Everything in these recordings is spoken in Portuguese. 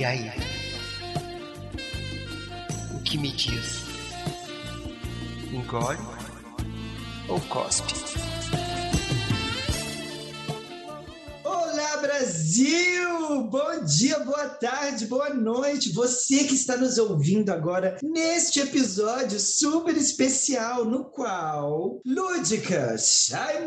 E aí? O que me diz? Engole ou cospe? Brasil! Bom dia, boa tarde, boa noite. Você que está nos ouvindo agora neste episódio super especial, no qual Lúdica, Shy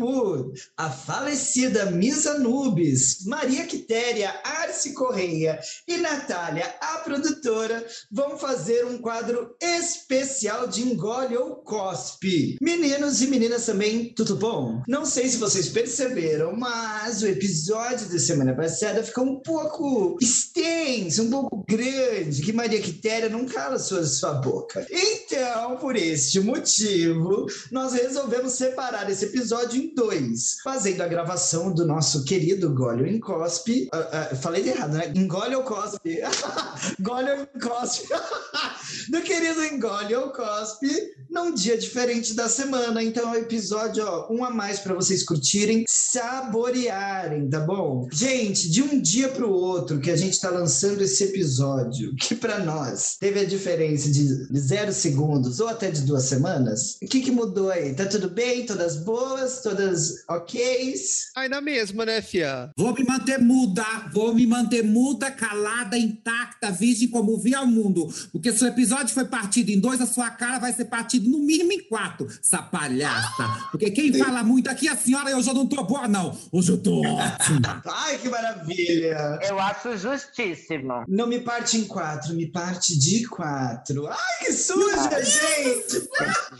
Wood, a falecida Miss Anubis, Maria Quitéria, Arce Correia e Natália, a produtora, vão fazer um quadro especial de engole ou cospe. Meninos e meninas também, tudo bom? Não sei se vocês perceberam, mas o episódio da semana passada ficou um pouco extenso, um pouco grande, que Maria Quitéria não cala sua, sua boca. Então, por este motivo, nós resolvemos separar esse episódio em dois, fazendo a gravação do nosso querido Gólio em Cospe. Uh, uh, falei errado, né? Engole ou Cospe? Gólio em Cospe. do querido Engole ou Cospe, num dia diferente da semana. Então, é um episódio, ó, um a mais para vocês curtirem, saborearem, tá bom? Gente, de um dia para o outro que a gente está lançando esse episódio, que para nós teve a diferença de zero segundos ou até de duas semanas, o que, que mudou aí? Tá tudo bem? Todas boas? Todas ok? Aí na mesma, né, Fia? Vou me manter muda, vou me manter muda, calada, intacta, virgem como vi ao mundo. Porque se o episódio foi partido em dois, a sua cara vai ser partido no mínimo em quatro, essa palhaça. Porque quem fala muito aqui, a senhora, hoje eu não tô boa, não. Hoje eu tô ótima. Ai, que maravilha! Eu acho justíssimo. Não me parte em quatro, me parte de quatro. Ai, que suja, gente!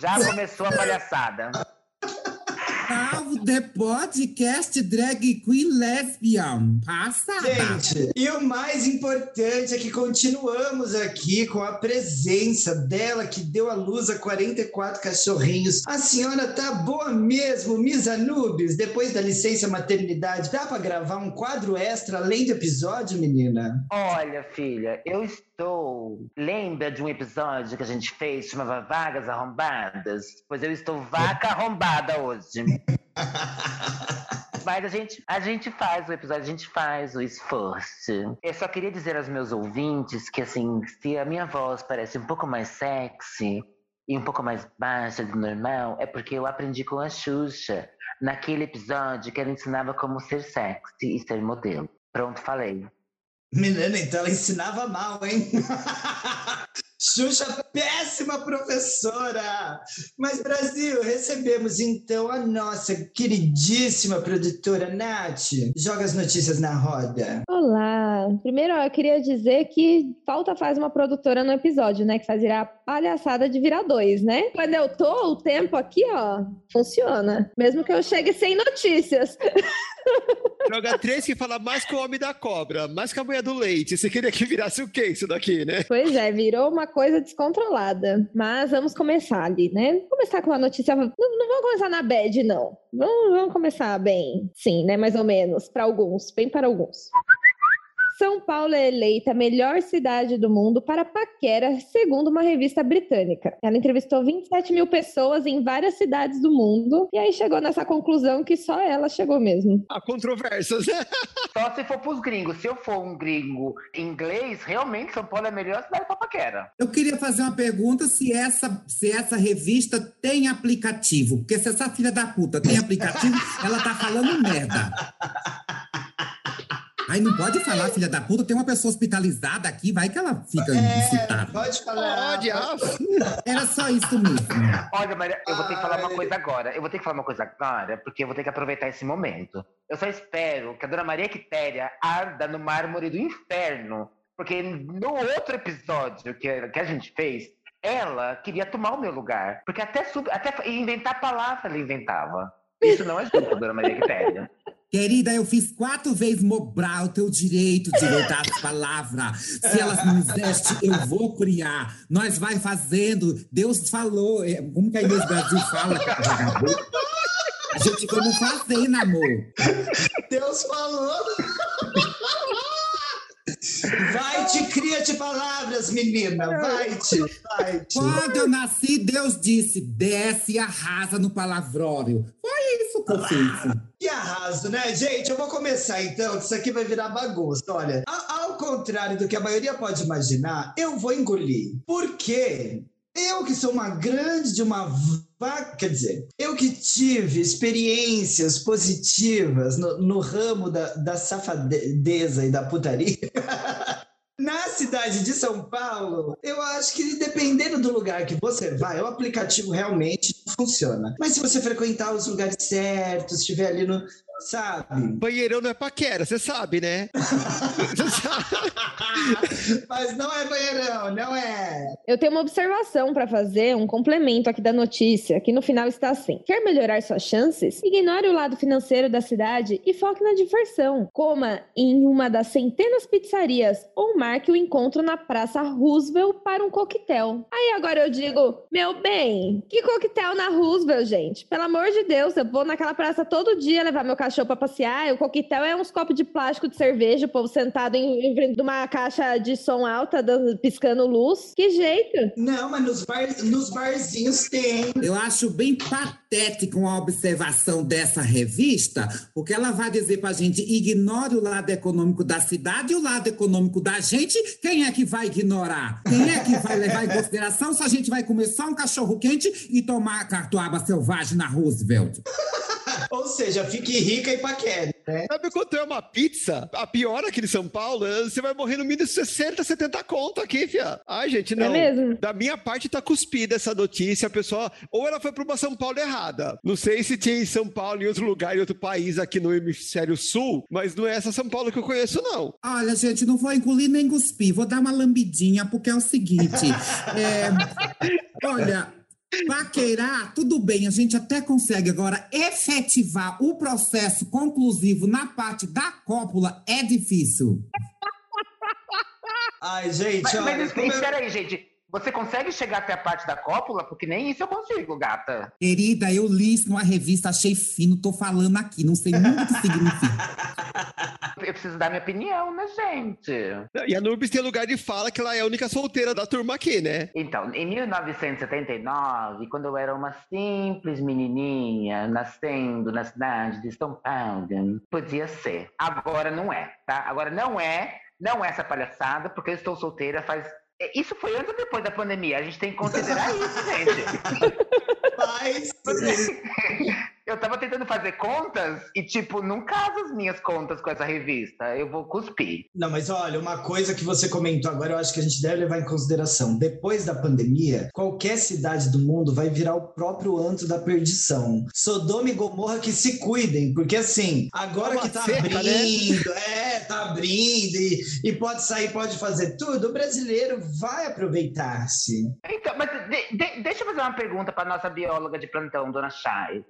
Já começou a palhaçada. Salvo the podcast drag queen lesbian. Passada. Gente, e o mais importante é que continuamos aqui com a presença dela que deu à luz a 44 cachorrinhos. A senhora tá boa mesmo, Miss Anubis? Depois da licença maternidade, dá para gravar um quadro extra além do episódio, menina? Olha, filha, eu estou. Lembra de um episódio que a gente fez, chamava Vagas Arrombadas? Pois eu estou vaca arrombada hoje. Mas a gente, a gente faz o episódio, a gente faz o esforço. Eu só queria dizer aos meus ouvintes que, assim, se a minha voz parece um pouco mais sexy e um pouco mais baixa do normal, é porque eu aprendi com a Xuxa naquele episódio que ela ensinava como ser sexy e ser modelo. Pronto, falei. Menina, então ela ensinava mal, hein? Xuxa, péssima professora! Mas, Brasil, recebemos então a nossa queridíssima produtora Nath. Joga as notícias na roda. Olá! Primeiro, eu queria dizer que falta faz uma produtora no episódio, né? Que faz virar palhaçada de virar dois, né? Quando eu tô, o tempo aqui, ó, funciona. Mesmo que eu chegue sem notícias. Joga três que fala mais que o homem da cobra, mais que a mulher do leite. Você queria que virasse o quê isso daqui, né? Pois é, virou uma coisa descontrolada. Mas vamos começar ali, né? Começar com uma notícia. Não, não vamos começar na bad, não. Vamos, vamos começar bem, sim, né? Mais ou menos. Para alguns, bem para alguns. São Paulo é eleita a melhor cidade do mundo para paquera, segundo uma revista britânica. Ela entrevistou 27 mil pessoas em várias cidades do mundo e aí chegou nessa conclusão que só ela chegou mesmo. Há controvérsias, né? Só se for pros gringos. Se eu for um gringo inglês, realmente São Paulo é a melhor cidade para paquera. Eu queria fazer uma pergunta se essa, se essa revista tem aplicativo. Porque se essa filha da puta tem aplicativo, ela tá falando merda. Aí não pode falar, filha da puta, tem uma pessoa hospitalizada aqui, vai que ela fica É, incitada. pode falar. Pode, ah. Era só isso mesmo. Olha, Maria, eu vou ter que falar uma Ai. coisa agora. Eu vou ter que falar uma coisa agora, porque eu vou ter que aproveitar esse momento. Eu só espero que a dona Maria Quitéria arda no mármore do inferno. Porque no outro episódio que, que a gente fez, ela queria tomar o meu lugar. Porque até, sub, até inventar palavra ela inventava. Isso não é justo, dona Maria Quitéria. Querida, eu fiz quatro vezes mobrar o teu direito de ler as palavras. Se elas não existem, eu vou criar. Nós vai fazendo. Deus falou. é, Como que a Inês Brasil fala? A gente vamos fazendo, amor. Deus falou. Vai-te, cria-te palavras, menina. Vai-te, vai-te. Quando eu nasci, Deus disse: desce e arrasa no palavrório. Foi isso que eu fiz. Que arraso, né, gente? Eu vou começar então, que isso aqui vai virar bagunça. Olha, ao contrário do que a maioria pode imaginar, eu vou engolir. Por quê? Eu que sou uma grande de uma vaca, quer dizer, eu que tive experiências positivas no, no ramo da, da safadeza e da putaria. Na cidade de São Paulo, eu acho que dependendo do lugar que você vai, o aplicativo realmente funciona. Mas se você frequentar os lugares certos, estiver ali no, sabe? Banheirão não é paquera, você sabe, né? Mas não é banheirão, não é. Eu tenho uma observação para fazer, um complemento aqui da notícia, que no final está assim: quer melhorar suas chances? Ignore o lado financeiro da cidade e foque na diversão. Coma em uma das centenas pizzarias ou marque o encontro na Praça Roosevelt para um coquetel. Aí agora eu digo, meu bem, que coquetel na Roosevelt, gente? Pelo amor de Deus, eu vou naquela praça todo dia levar meu cachorro para passear. O coquetel é uns copos de plástico de cerveja, o povo sentado em, em frente de uma caixa de som alta, piscando luz. Que jeito? Não, mas nos, bar, nos barzinhos tem. Eu acho bem patético uma observação dessa revista, porque ela vai dizer pra gente: ignore o lado econômico da cidade e o lado econômico da gente. Quem é que vai ignorar? Quem é que vai levar em consideração se a gente vai comer só um cachorro quente e tomar cartuaba selvagem na Roosevelt? Ou seja, fique rica e paquere, né? Sabe quanto é uma pizza? A pior aqui em São Paulo, eh, você vai morrer no mínimo 60, 70 conto aqui, fia. Ai, gente, não. É mesmo? Da minha parte tá cuspida essa notícia, a pessoa, ou ela foi para uma São Paulo errada. Não sei se tinha em São Paulo, em outro lugar, em outro país aqui no hemisfério sul, mas não é essa São Paulo que eu conheço, não. Olha, gente, não vou engolir nem cuspir, vou dar uma lambidinha, porque é o seguinte. é, olha, Paquerar, tudo bem, a gente até consegue. Agora, efetivar o processo conclusivo na parte da cópula é difícil. Ai, gente, Mas, olha, mas espera aí, gente. Você consegue chegar até a parte da cópula? Porque nem isso eu consigo, gata. Querida, eu li isso numa revista, achei fino, tô falando aqui, não sei muito o que significa. Eu preciso dar minha opinião, né, gente? E a Nurbis tem lugar de fala que ela é a única solteira da turma aqui, né? Então, em 1979, quando eu era uma simples menininha, nascendo na cidade de São Paulo, podia ser. Agora não é, tá? Agora não é, não é essa palhaçada, porque eu estou solteira faz. É, Isso foi antes ou depois da pandemia? A gente tem que considerar isso, gente. Mas, Eu tava tentando fazer contas e, tipo, não casa as minhas contas com essa revista. Eu vou cuspir. Não, mas olha, uma coisa que você comentou agora, eu acho que a gente deve levar em consideração. Depois da pandemia, qualquer cidade do mundo vai virar o próprio antro da perdição. Sodoma e Gomorra que se cuidem, porque assim, agora Uma que tá seca, né? abrindo, é, tá abrindo e, e pode sair, pode fazer tudo, o brasileiro vai aproveitar-se. Então, mas de- de- deixa eu fazer uma pergunta para nossa bióloga de plantão, dona Chay.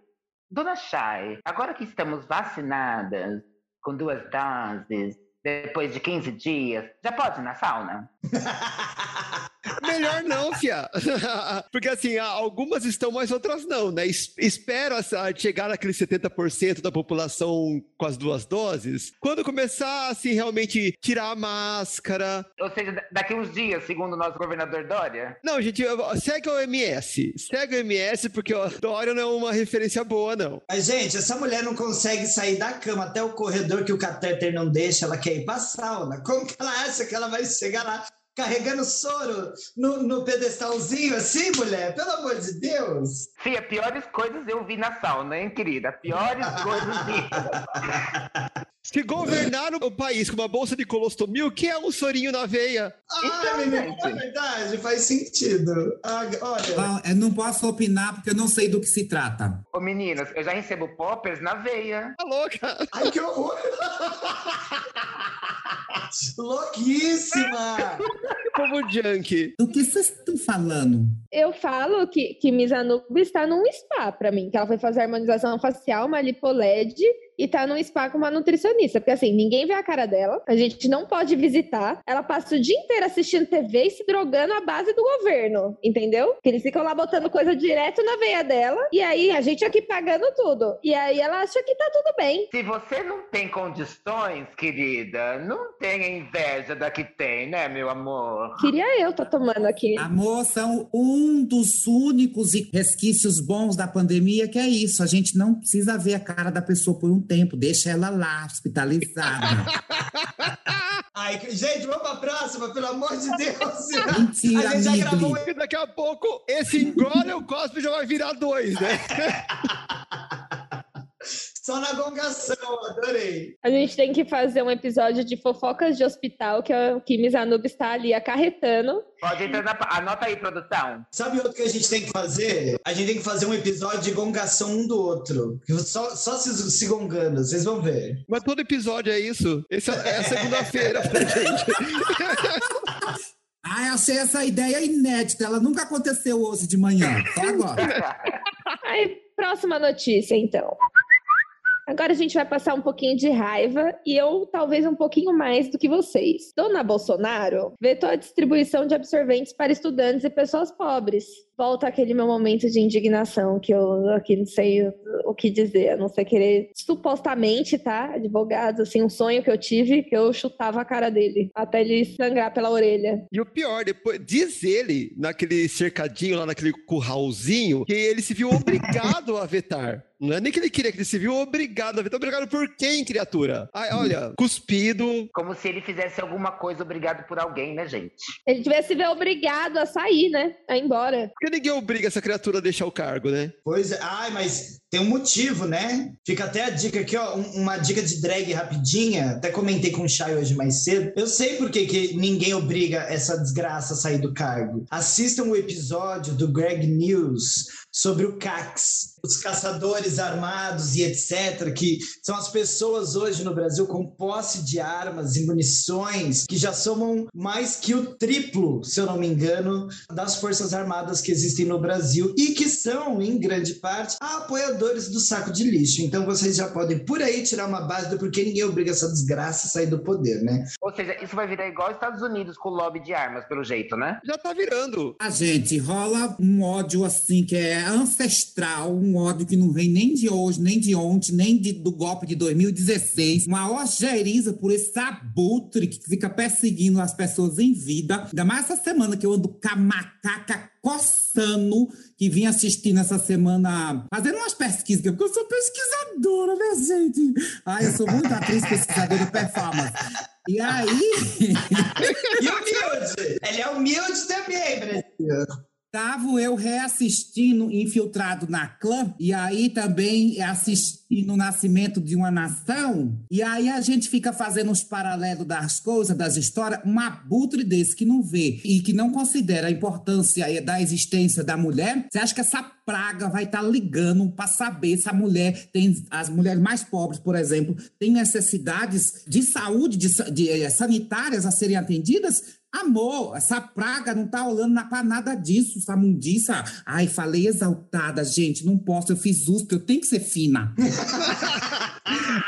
Dona Chay, agora que estamos vacinadas com duas doses, depois de 15 dias, já pode ir na sauna? Melhor não, fia. Porque assim, algumas estão, mas outras não, né? Es- Espero essa- chegar naquele 70% da população com as duas doses. Quando começar, assim, realmente tirar a máscara. Ou seja, da- daqui uns dias, segundo o nosso governador Dória? Não, gente, segue o MS. Segue o MS, porque ó, Dória não é uma referência boa, não. Mas, gente, essa mulher não consegue sair da cama até o corredor que o catéter não deixa, ela quer ir pra sauna. Como que ela acha que ela vai chegar lá carregando soro no, no pedestalzinho assim, mulher? Pelo amor de Deus! Fia, piores coisas eu vi na sauna, hein, querida? Piores coisas. Se governar o país com uma bolsa de colostomia, o que é um sorinho na veia? Ah, Então, menina, gente. é verdade, faz sentido. Ah, olha, Não, eu não posso opinar porque eu não sei do que se trata. Ô, meninas, eu já recebo poppers na veia. Tá louca? ai que horror! Louquíssima! Como junk. Do que vocês estão falando? Eu falo que, que Misanuba está num spa pra mim, que ela foi fazer harmonização facial, uma lipoled e tá num spa com uma nutricionista. Porque assim, ninguém vê a cara dela, a gente não pode visitar. Ela passa o dia inteiro assistindo TV e se drogando à base do governo, entendeu? Que eles ficam lá botando coisa direto na veia dela e aí a gente aqui pagando tudo. E aí ela acha que tá tudo bem. Se você não tem condições, querida, não tenha inveja da que tem, né, meu amor? Queria eu tá tomando aqui. Amor, são um dos únicos e resquícios bons da pandemia que é isso. A gente não precisa ver a cara da pessoa por um tempo, deixa ela lá, hospitalizada. Ai, gente, vamos pra próxima, pelo amor de Deus. Mentira, a gente já gravou daqui a pouco esse engole o cospe já vai virar dois, né? só na gongação, adorei. A gente tem que fazer um episódio de fofocas de hospital, que o Kimi Zanub está ali acarretando. Pode entrar na. Anota aí, produção. Sabe outro que a gente tem que fazer? A gente tem que fazer um episódio de gongação um do outro. Só, só se, se gongando, vocês vão ver. Mas todo episódio é isso. Esse é, é a segunda-feira pra gente. Ah, eu achei essa ideia inédita. Ela nunca aconteceu hoje de manhã. Só agora. Aí, próxima notícia, então. Agora a gente vai passar um pouquinho de raiva e eu talvez um pouquinho mais do que vocês. Dona Bolsonaro vetou a distribuição de absorventes para estudantes e pessoas pobres. Volta aquele meu momento de indignação que eu aqui não sei o, que dizer, a não ser querer supostamente, tá? Advogado, assim, um sonho que eu tive que eu chutava a cara dele até ele sangrar pela orelha. E o pior, depois diz ele, naquele cercadinho lá, naquele curralzinho, que ele se viu obrigado a vetar. Não é nem que ele queria, que ele se viu obrigado a vetar. Obrigado por quem, criatura? Ai, olha, cuspido. Como se ele fizesse alguma coisa obrigado por alguém, né, gente? Ele tivesse ver obrigado a sair, né? A ir embora. Por que ninguém obriga essa criatura a deixar o cargo, né? Pois é. Ai, mas tem um motivo, né? Fica até a dica aqui, ó. um- uma dica de drag rapidinha. Até comentei com o Chay hoje mais cedo. Eu sei por que, que ninguém obriga essa desgraça a sair do cargo. Assistam o episódio do Greg News sobre o CAX, os caçadores armados e etc., que são as pessoas hoje no Brasil com posse de armas e munições que já somam mais que o triplo, se eu não me engano, das forças armadas que existem no Brasil e que são, em grande parte, apoiadores do saco de lixo. Então vocês já podem por aí tirar uma base do porquê ninguém obriga essa desgraça a sair do poder, né? Ou seja, isso vai virar igual os Estados Unidos com o lobby de armas, pelo jeito, né? Já tá virando. A gente rola um ódio assim que é ancestral, um ódio que não vem nem de hoje, nem de ontem, nem de- do golpe de 2016. Uma ojeriza por esse abutre que fica perseguindo as pessoas em vida. Ainda mais essa semana que eu ando com a macaca coçando, que vim assistindo essa semana, fazendo umas pesquisas, porque eu sou pesquisadora, né, gente? Ai, eu sou muito atriz pesquisadora de performance. E aí. E humilde! Ele é humilde também, Brasil. Tava eu reassistindo Infiltrado na Clã, e aí também assistindo o Nascimento de uma Nação, e aí a gente fica fazendo os paralelos das coisas, das histórias, um abutre desse que não vê e que não considera a importância da existência da mulher, você acha que essa praga vai estar ligando para saber se a mulher tem, as mulheres mais pobres, por exemplo, têm necessidades de saúde, de, sa- de, eh, sanitárias a serem atendidas? Amor, essa praga não tá rolando na- pra nada disso, essa mundiça. Ai, falei exaltada, gente, não posso, eu fiz USP, eu tenho que ser fina.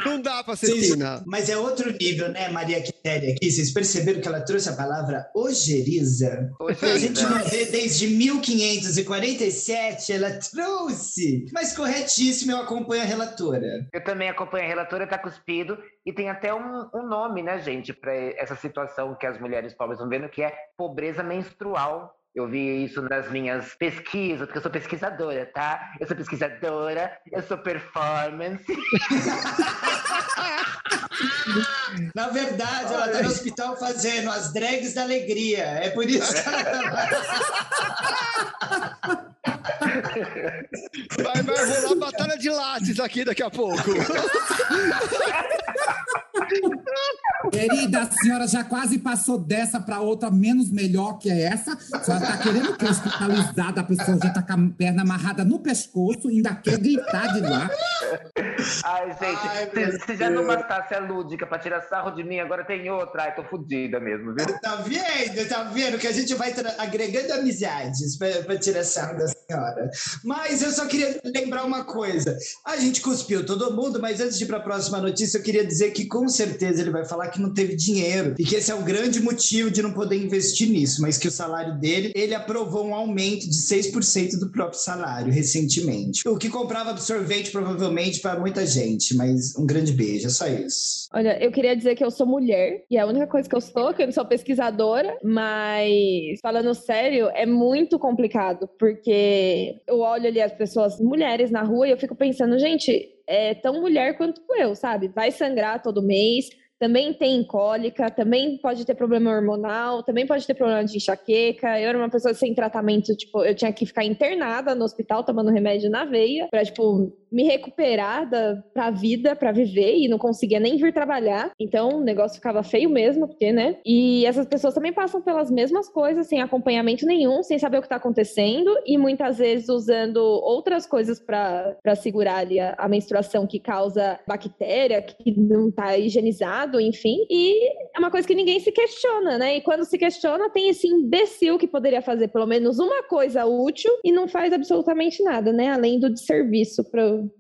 Não dá pra ser Vocês- fina. Mas é outro nível, né, Maria Quitéria aqui? Vocês perceberam que ela trouxe a palavra ojeriza? A gente não vê desde 1547, ela trouxe. Mas corretíssimo, eu acompanho a relatora. Eu também acompanho a relatora, tá cuspido, e tem até um, um nome, né, gente, para essa situação que as mulheres pobres estão vendo, que é pobreza menstrual. Eu vi isso nas minhas pesquisas, porque eu sou pesquisadora, tá? Eu sou pesquisadora, eu sou performance. Na verdade, ela tá no hospital fazendo as drags da alegria. É por isso que ela tá... Vai, vai rolar batalha de lattes aqui daqui a pouco. Querida, a senhora já quase passou dessa para outra menos melhor que essa. A senhora tá querendo que hospitalizada, a pessoa já tá com a perna amarrada no pescoço, ainda quer gritar de lá. Ai, gente, Ai, se, já não bastasse a lúdica pra tirar sarro de mim, agora tem outra. Ai, tô fodida mesmo, viu? Tá vendo? Tá vendo que a gente vai agregando amizades pra, pra tirar sarro da senhora. Mas eu só queria lembrar uma coisa. A gente cuspiu todo mundo, mas antes de ir pra próxima notícia, eu queria dizer que com certeza ele vai falar que não teve dinheiro e que esse é o grande motivo de não poder investir nisso, mas que o salário dele, ele aprovou um aumento de 6% do próprio salário recentemente. O que comprava absorvente provavelmente para muita gente, mas um grande beijo, é só isso. Olha, eu queria dizer que eu sou mulher, e a única coisa que eu sou, que eu não sou pesquisadora, mas falando sério, é muito complicado, porque eu olho ali as pessoas, mulheres na rua, e eu fico pensando, gente, é tão mulher quanto eu, sabe? Vai sangrar todo mês, também tem cólica, também pode ter problema hormonal, também pode ter problema de enxaqueca. Eu era uma pessoa sem tratamento, tipo, eu tinha que ficar internada no hospital tomando remédio na veia pra, tipo, me recuperar da, pra vida, pra viver, e não conseguia nem vir trabalhar. Então o negócio ficava feio mesmo, porque, né? E essas pessoas também passam pelas mesmas coisas, sem acompanhamento nenhum, sem saber o que tá acontecendo, e muitas vezes usando outras coisas para segurar ali a, a menstruação que causa bactéria, que não tá higienizado, enfim. E é uma coisa que ninguém se questiona, né? E quando se questiona, tem esse imbecil que poderia fazer pelo menos uma coisa útil e não faz absolutamente nada, né? Além do desserviço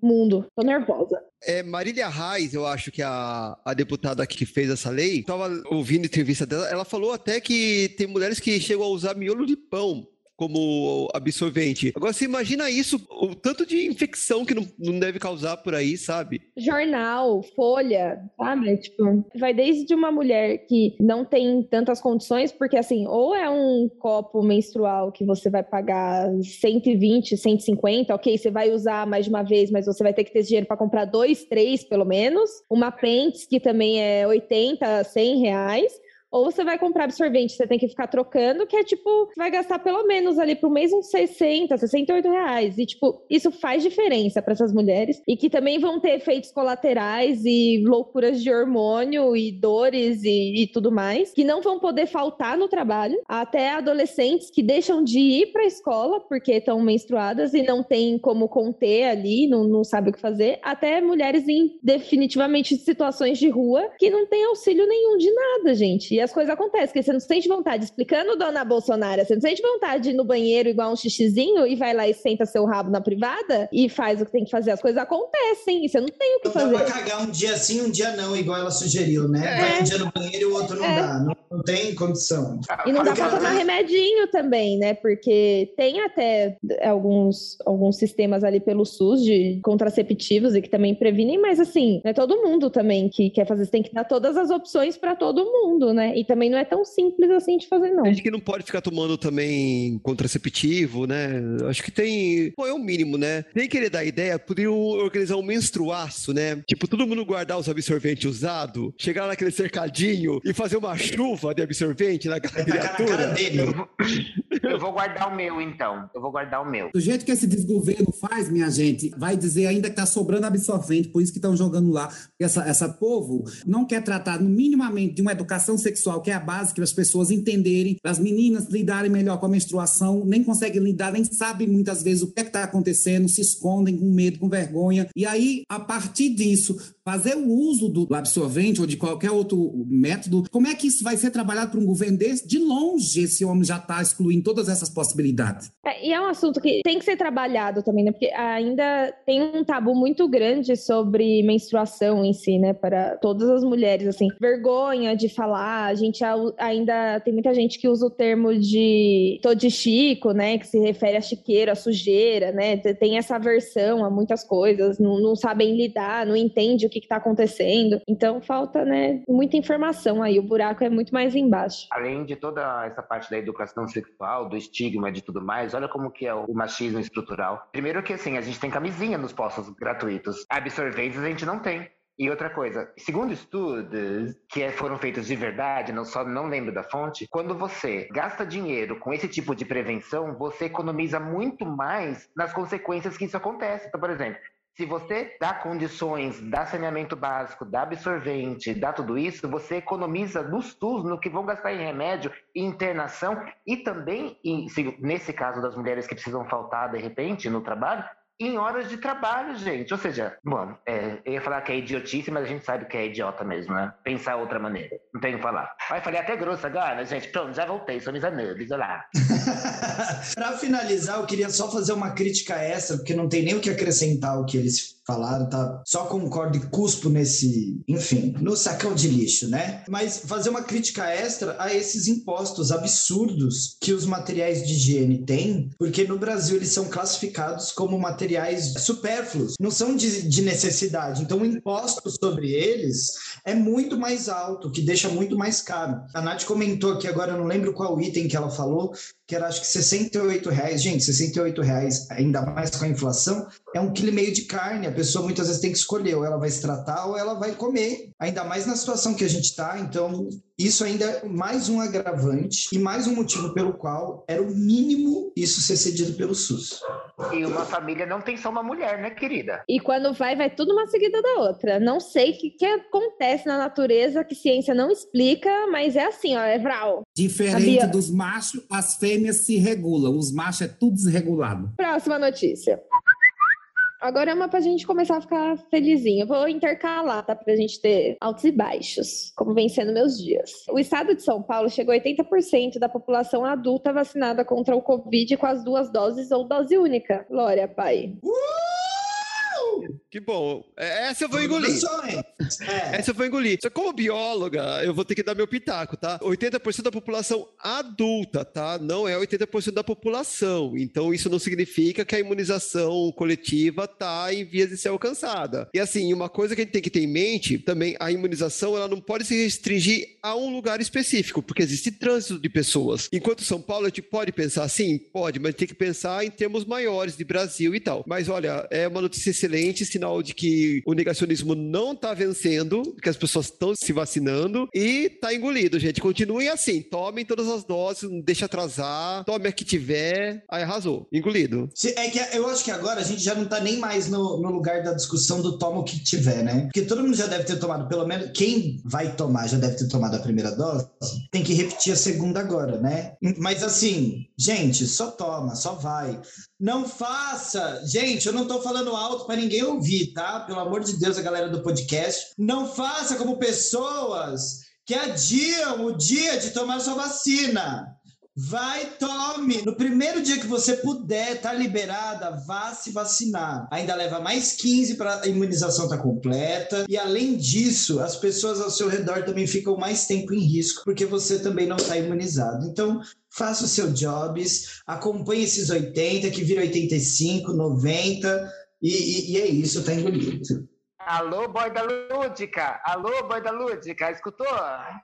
mundo. Tô nervosa. É, Marília Reis, eu acho que a, a deputada que fez essa lei, estava ouvindo a entrevista dela, ela falou até que tem mulheres que chegam a usar miolo de pão como absorvente. Agora, você imagina isso, o tanto de infecção que não, não deve causar por aí, sabe? Jornal, folha, sabe? Tipo, vai desde uma mulher que não tem tantas condições, porque assim, ou é um copo menstrual que você vai pagar 120, 150, ok, você vai usar mais de uma vez, mas você vai ter que ter dinheiro para comprar dois, três, pelo menos. Uma pentes, que também é 80, 100 reais. Ou você vai comprar absorvente, você tem que ficar trocando, que é tipo, vai gastar pelo menos ali pro mês uns 60, 68 reais. E, tipo, isso faz diferença para essas mulheres. E que também vão ter efeitos colaterais e loucuras de hormônio e dores e, e tudo mais, que não vão poder faltar no trabalho. Até adolescentes que deixam de ir pra escola porque estão menstruadas e não tem como conter ali, não, não sabe o que fazer. Até mulheres em definitivamente situações de rua que não tem auxílio nenhum de nada, gente. E as coisas acontecem, porque você não sente vontade, explicando dona Bolsonaro, você não sente vontade de ir no banheiro igual um xixizinho e vai lá e senta seu rabo na privada e faz o que tem que fazer. As coisas acontecem e você não tem o que Não fazer. dá pra cagar um dia sim, um dia não, igual ela sugeriu, né? É. Vai um dia no banheiro e o outro não É. dá. Não, não tem condição. E não dá pra tomar até- remedinho também, né? Porque tem até alguns, alguns sistemas ali pelo SUS de contraceptivos e que também previnem, mas assim, não é todo mundo também que quer fazer. Você tem que dar todas as opções pra todo mundo, né? E também não é tão simples assim de fazer, não. Tem gente que não pode ficar tomando também contraceptivo, né? Acho que tem. Pô, é o mínimo, né? Nem querer dar ideia, poderiam organizar um menstruaço, né? Tipo, todo mundo guardar os absorventes usados, chegar lá naquele cercadinho e fazer uma chuva de absorvente na tacar na cara criatura. dele. Eu vou guardar o meu, então. Eu vou guardar o meu. Do jeito que esse desgoverno faz, minha gente, vai dizer ainda que tá sobrando absorvente, por isso que estão jogando lá. Essa, essa povo não quer tratar minimamente de uma educação sexual, que é a base para as pessoas entenderem, as meninas lidarem melhor com a menstruação, nem conseguem lidar, nem sabem muitas vezes o que é que está acontecendo, se escondem com medo, com vergonha. E aí, a partir disso, fazer o uso do absorvente ou de qualquer outro método, como é que isso vai ser trabalhado por um governo desse? De longe, esse homem já está excluindo todas essas possibilidades. É, e é um assunto que tem que ser trabalhado também, né? Porque ainda tem um tabu muito grande sobre menstruação em si, né? Para todas as mulheres, assim. Vergonha de falar, a gente ainda tem muita gente que usa o termo de tô de chico, né? Que se refere a chiqueiro, a sujeira, né? Te- Tem essa aversão a muitas coisas, não, não sabem lidar, não entende o que, que tá acontecendo. Então falta, né? Muita informação aí, o buraco é muito mais embaixo. Além de toda essa parte da educação sexual, do estigma, de tudo mais, olha como que é o machismo estrutural. Primeiro que assim, a gente tem camisinha nos postos gratuitos. Absorventes a gente não tem. E outra coisa, segundo estudos que é- foram feitos de verdade, não só não lembro da fonte, quando você gasta dinheiro com esse tipo de prevenção, você economiza muito mais nas consequências que isso acontece. Então, por exemplo, se você dá condições, dá saneamento básico, dá absorvente, dá tudo isso, você economiza no SUS, no que vão gastar em remédio e internação, e também, em- se- nesse caso das mulheres que precisam faltar de repente no trabalho, em horas de trabalho, gente. Ou seja, mano, é, eu ia falar que é idiotice, mas a gente sabe que é idiota mesmo, né? Pensar outra maneira. Não tenho o que falar. Ai, falei até grosso agora, gente. Pronto, já voltei, sou misanubis, olha lá. Para finalizar, eu queria só fazer uma crítica extra, porque não tem nem o que acrescentar ao que eles falaram, tá? Só concordo e cuspo nesse, enfim, no sacão de lixo, né? Mas fazer uma crítica extra a esses impostos absurdos que os materiais de higiene têm, porque no Brasil eles são classificados como materiais supérfluos, não são de, de necessidade. Então, o imposto sobre eles é muito mais alto, que deixa muito mais caro. A Nath comentou aqui agora, eu não lembro qual item que ela falou, que era acho que 68 reais. Gente, 68 reais, ainda mais com a inflação, é um quilo e meio de carne. A pessoa muitas vezes tem que escolher, ou ela vai se tratar ou ela vai comer. Ainda mais na situação que a gente está. Então, isso ainda é mais um agravante e mais um motivo pelo qual era o mínimo isso ser cedido pelo SUS. E uma família não tem só uma mulher, né, querida? E quando vai, vai tudo uma seguida da outra. Não sei o que, que acontece na natureza que ciência não explica, mas é assim, ó, é vral. Diferente Sabia? dos machos, as fêmeas se regulam. Os machos é tudo desregulado. Próxima notícia. Agora é uma pra gente começar a ficar felizinho. Eu vou intercalar, tá? Pra gente ter altos e baixos, como vem sendo meus dias. O estado de São Paulo chegou a 80% da população adulta vacinada contra o Covid com as duas doses ou dose única. Glória, pai. Que bom. É, Essa eu vou engolir. É. Essa eu vou engolir. Só como bióloga, eu vou ter que dar meu pitaco, tá? 80% da população adulta, tá? Não é 80% da população. Então, isso não significa que a imunização coletiva tá em vias de ser alcançada. E assim, uma coisa que a gente tem que ter em mente, também, a imunização, ela não pode se restringir a um lugar específico, porque existe trânsito de pessoas. Enquanto São Paulo, a gente pode pensar assim? Pode, mas tem que pensar em termos maiores de Brasil e tal. Mas olha, é uma notícia excelente, sinal de que o negacionismo não tá vencendo, que as pessoas estão se vacinando e tá engolido, gente. Continuem assim, tomem todas as doses, não deixa atrasar, tome a que tiver, aí arrasou, engolido. É que eu acho que agora a gente já não tá nem mais no, no lugar da discussão do toma o que tiver, né? Porque todo mundo já deve ter tomado, pelo menos quem vai tomar já deve ter tomado a primeira dose, tem que repetir a segunda agora, né? Mas assim, gente, só toma, só vai. Não faça, gente, eu não tô falando alto para ninguém ouvir, tá? Pelo amor de Deus, a galera do podcast, não faça como pessoas que adiam o dia de tomar sua vacina. Vai, tome! No primeiro dia que você puder, tá liberada, vá se vacinar. Ainda leva mais 15 para a imunização estar completa. E além disso, as pessoas ao seu redor também ficam mais tempo em risco, porque você também não está imunizado. Então, faça o seu jobs, acompanhe esses 80, que vira 85, 90, e, e- e é isso, tá engolido. Alô, boy da Lúdica! Alô, boy da Lúdica! Escutou?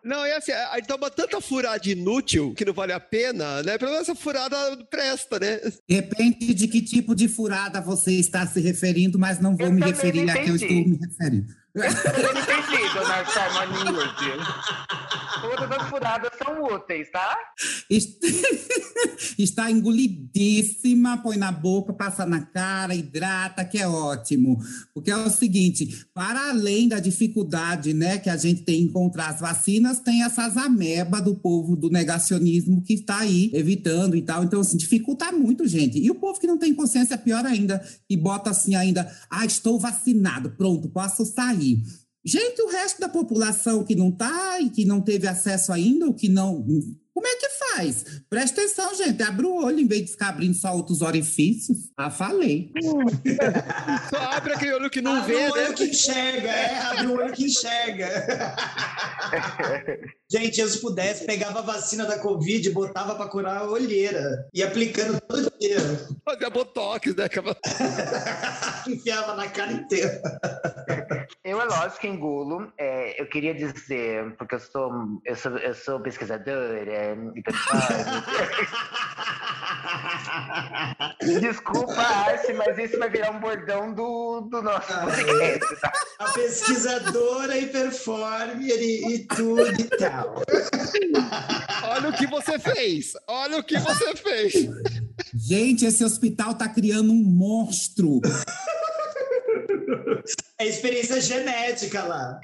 Não, é assim, a gente toma tanta furada inútil que não vale a pena, né? Pelo menos essa furada presta, né? Depende de que tipo de furada você está se referindo, mas não vou Eu me referir a que eu entendi. estou me referindo. Eu não entendido na Charma News. Todas as furadas são úteis, tá? Est- Está engolidíssima, põe na boca, passa na cara, hidrata, que é ótimo. Porque é o seguinte, para além da dificuldade né, que a gente tem em encontrar as vacinas, tem essas ameba do povo do negacionismo que está aí evitando e tal. Então, assim, dificulta muito, gente. E o povo que não tem consciência é pior ainda, e bota assim ainda, ah, estou vacinado, pronto, posso sair. Gente, o resto da população que não está e que não teve acesso ainda, ou que não. Como é que faz? Presta atenção, gente. Abre o olho em vez de ficar abrindo só outros orifícios. Ah, falei. Só abre aquele olho que não abre vê, o olho né? que enxerga, é, abre o olho que enxerga. Gente, eu se pudesse, pegava a vacina da Covid e botava pra curar a olheira. E aplicando todo dia. Fazer botox, né? Aquela- Enfiava na cara inteira. Eu, é lógico que engulo. É, eu queria dizer, porque eu sou, eu sou, eu sou pesquisadora e pessoal. Desculpa a arte, mas isso vai virar um bordão do, do nosso podcast, tá? A pesquisadora e performer e, e tudo e tal. Olha o que você fez! Olha o que você fez! Gente, esse hospital tá criando um monstro. É experiência genética lá.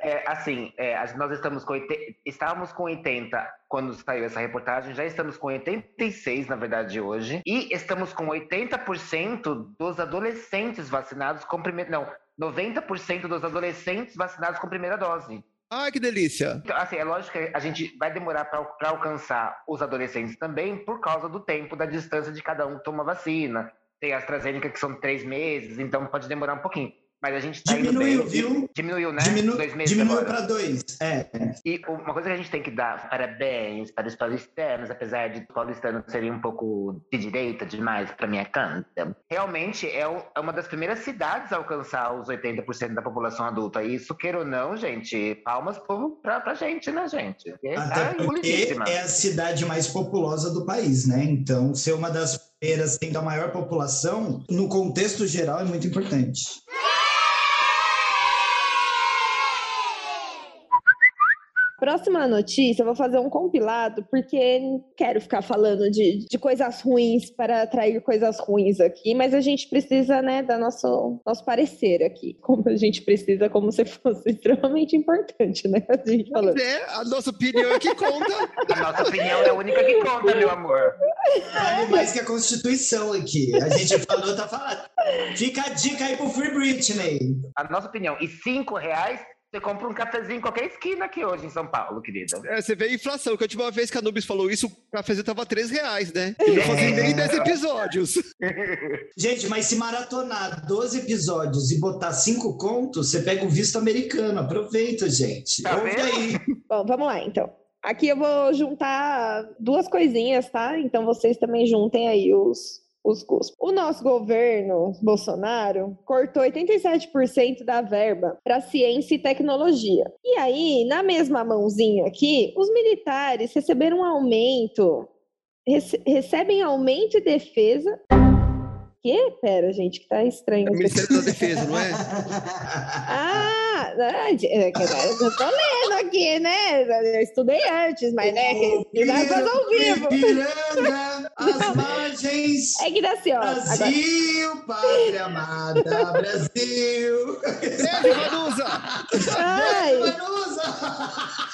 É, assim, é, nós estamos com 80, estávamos com 80 quando saiu essa reportagem, já estamos com 86, na verdade, hoje, e estamos com 80% dos adolescentes vacinados com primeira. Não, 90% dos adolescentes vacinados com primeira dose. Ai, que delícia! Então, assim, é lógico que a gente vai demorar para alcançar os adolescentes também por causa do tempo, da distância de cada um que toma vacina. Tem a AstraZeneca que são três meses, então pode demorar um pouquinho. Mas a gente tá Diminuiu, viu? Diminuiu, né? Diminu... Dois meses Diminuiu para dois. É. E uma coisa que a gente tem que dar parabéns para os paulistanos, apesar de paulistanos serem um pouco de direita demais para minha canta, realmente é, é uma das primeiras cidades a alcançar os 80% da população adulta. E isso, queira ou não, gente, palmas pra, pra gente, né, gente? Porque Até tá porque é a cidade mais populosa do país, né? Então, ser uma das primeiras tendo a maior população, no contexto geral, é muito importante. Próxima notícia, eu vou fazer um compilado, porque não quero ficar falando de, de coisas ruins para atrair coisas ruins aqui, mas a gente precisa, né, dar nosso, nosso parecer aqui. Como a gente precisa, como se fosse extremamente importante, né? A gente falando. É, a nossa opinião é que conta. A nossa opinião é a única que conta, meu amor. Vale mais que a Constituição aqui. A gente falou, tá falando. Fica a dica aí pro Free Britney. A nossa opinião. E cinco reais, você compra um cafezinho em qualquer esquina aqui hoje em São Paulo, querida. É, você vê a inflação, que a última vez que a Nubis falou isso, o cafezinho tava 3 reais, né? E não fazia nem 10 episódios. Gente, mas se maratonar 12 episódios e botar 5 contos, você pega o visto americano. Aproveita, gente. Tá Ouve aí. Bom, vamos lá, então. Aqui eu vou juntar duas coisinhas, tá? Então vocês também juntem aí os, os custos. O nosso governo, Bolsonaro, cortou 87% da verba para ciência e tecnologia. E aí, na mesma mãozinha aqui, os militares receberam um aumento, rece- recebem aumento e defesa. Que? Pera, gente, que tá estranho. O isso aqui. Ministério da Defesa, não é? Ah, ah, é eu tô lendo aqui, né? Eu estudei antes, mas né, que, fazer ao vivo. Ipiranga, as margens. É que dá assim, ó. Agora, Brasil, pátria amada, Brasil. Beijo, Vanusa! Vanusa!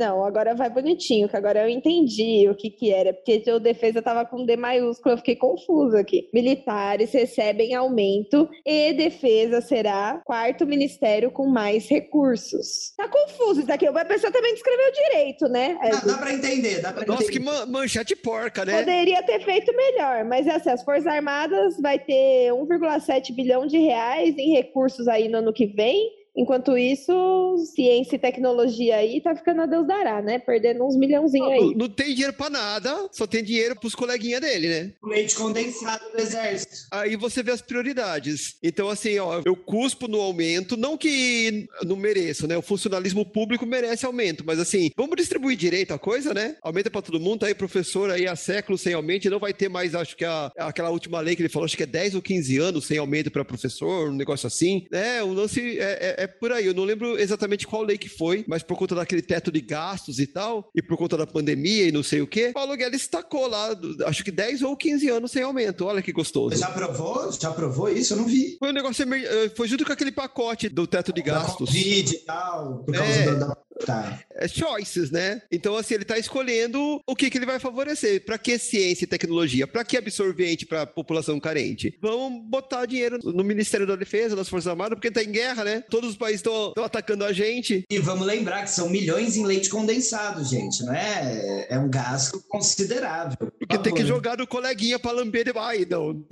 não, agora vai bonitinho, que agora eu entendi o que que era, porque o defesa tava com D maiúsculo, eu fiquei confusa aqui. Militares recebem aumento e defesa será quarto ministério com mais recursos. Tá confuso isso aqui, a pessoa também descreveu direito, né? É, Dá, pra entender, dá pra Nossa, entender. que man- manchete porca, né? Poderia ter feito melhor, mas assim, as Forças Armadas vai ter 1,7 bilhão de reais em recursos aí no ano que vem. Enquanto isso, ciência e tecnologia aí tá ficando a Deus dará, né? Perdendo uns milhãozinhos Não, aí. não tem dinheiro pra nada, só tem dinheiro pros coleguinhas dele, né? Leite condensado do exército. Aí você vê as prioridades. Então, assim, ó, eu cuspo no aumento, não que não mereça, né? O funcionalismo público merece aumento, mas assim, vamos distribuir direito a coisa, né? Aumenta pra todo mundo, tá aí professor aí há séculos sem aumento, e não vai ter mais, acho que a, aquela última lei que ele falou, acho que é 10 ou 15 anos sem aumento pra professor, um negócio assim, né? O lance é, é- é por aí. Eu não lembro exatamente qual lei que foi, mas por conta daquele teto de gastos e tal, e por conta da pandemia e não sei o quê, Paulo Guedes tacou lá, acho que 10 ou 15 anos sem aumento. Olha que gostoso. Já aprovou? Já aprovou isso? Eu não vi. Foi um negócio, eh, foi junto com aquele pacote do teto de Da gastos. Covid e tal, por causa É. da, da- Tá. É choices, né? Então, assim, ele tá escolhendo o que, que ele vai favorecer. Pra que ciência e tecnologia? Pra que absorvente pra população carente? Vamos botar dinheiro no Ministério da Defesa, das Forças Armadas, porque tá em guerra, né? Todos os países estão atacando a gente. E vamos lembrar que são milhões em leite condensado, gente, não é? É um gasto considerável. Por Porque tem que favor. jogar no coleguinha pra lamber de Ai, não.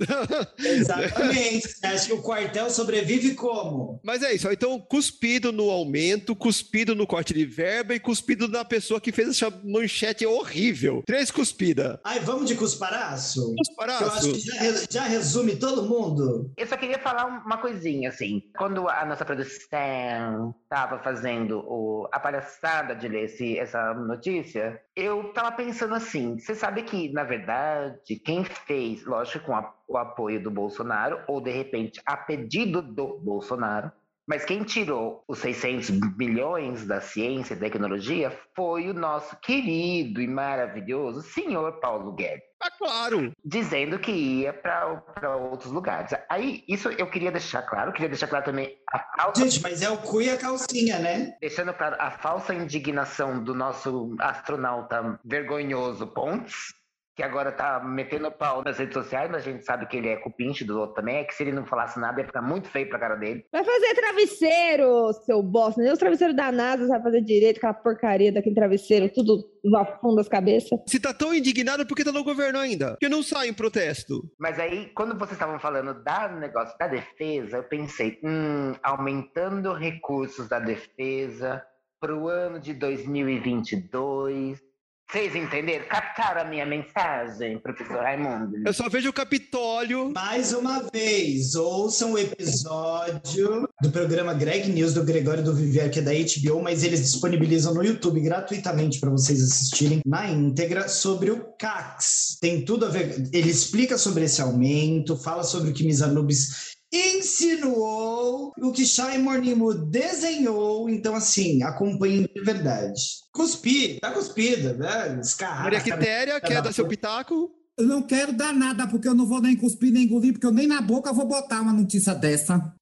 Exatamente. Acha que o quartel sobrevive como? Mas é isso, ó. então cuspido no aumento, cuspido no corte de verba e cuspido na pessoa que fez essa manchete horrível. Três cuspida. Ai, vamos de cusparaço? Eu acho Cusparaço. que já, já resume todo mundo. Eu só queria falar uma coisinha, assim. Quando a nossa produção estava fazendo o- a palhaçada de ler esse- essa notícia, eu tava pensando assim: você sabe que, na verdade, quem fez, lógico, com a- o apoio do Bolsonaro, ou de repente a pedido do Bolsonaro, mas quem tirou os 600 bilhões da ciência e tecnologia foi o nosso querido e maravilhoso senhor Paulo Guedes Ah, claro. dizendo que ia para outros lugares. Aí, isso eu queria deixar claro, queria deixar claro também a falsa, Gente, mas é o cu e a calcinha, né? deixando claro a falsa indignação do nosso astronauta vergonhoso Pontes, que agora tá metendo pau nas redes sociais, mas a gente sabe que ele é cupinche do outro também, é que se ele não falasse nada ia ficar muito feio pra cara dele. Vai fazer travesseiro, seu bosta. Nem os travesseiros da NASA vai fazer direito, aquela porcaria daquele travesseiro, tudo no fundo das cabeças. Se tá tão indignado, por que tá no governo ainda? Porque não sai em protesto. Mas aí, quando vocês estavam falando da negócio da defesa, eu pensei, hum, aumentando recursos da defesa pro ano de 2022. Vocês entenderam? Captaram a minha mensagem, professor Raimundo? Eu só vejo o Capitólio. Mais uma vez, ouçam o episódio do programa Greg News do Gregório do Vivier, que é da HBO, mas eles disponibilizam no YouTube gratuitamente para vocês assistirem na íntegra sobre o CAX. Tem tudo a ver. Ele explica sobre esse aumento, fala sobre o que Misanubis insinuou, o que Shai Mornimo desenhou, então assim, acompanhem de verdade. Cuspi, tá cuspida, né? Escarrada. Maria Quitéria, quer dar seu pitaco? Eu não quero dar nada, porque eu não vou nem cuspir nem engolir, porque eu nem na boca vou botar uma notícia dessa.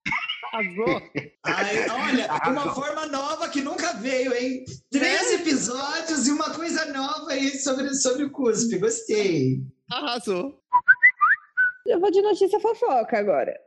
Arrasou. Ai, olha, uma forma nova que nunca veio, hein? Três episódios e uma coisa nova aí sobre, sobre o cuspe. Gostei. Arrasou. Eu vou de notícia fofoca agora.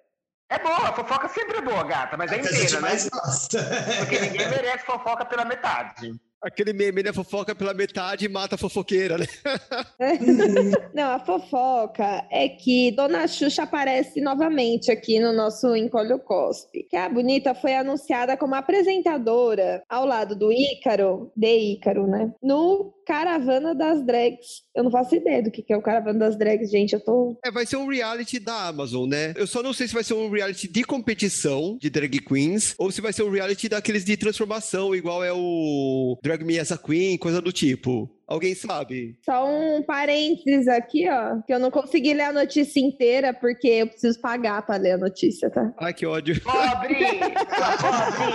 É boa, a fofoca sempre é boa, gata, mas é gente inteira, né? mais gosta. Porque ninguém merece fofoca pela metade. Aquele meme, né? Fofoca pela metade e mata a fofoqueira, né? Não, a fofoca é que Dona Xuxa aparece novamente aqui no nosso Encolho Cospe. Que a Bonita foi anunciada como apresentadora ao lado do Ícaro, de Ícaro, né? No Caravana das Drags. Eu não faço ideia do que que é o Caravana das Drags, gente. Eu tô. É, vai ser um reality da Amazon, né? Eu só não sei se vai ser um reality de competição de drag queens ou se vai ser um reality daqueles de transformação, igual é o Drag Me as a Queen, coisa do tipo. Alguém sabe? Só um parênteses aqui, ó. Que eu não consegui ler a notícia inteira porque eu preciso pagar pra ler a notícia, tá? Ai, que ódio. Pobre! Pobre!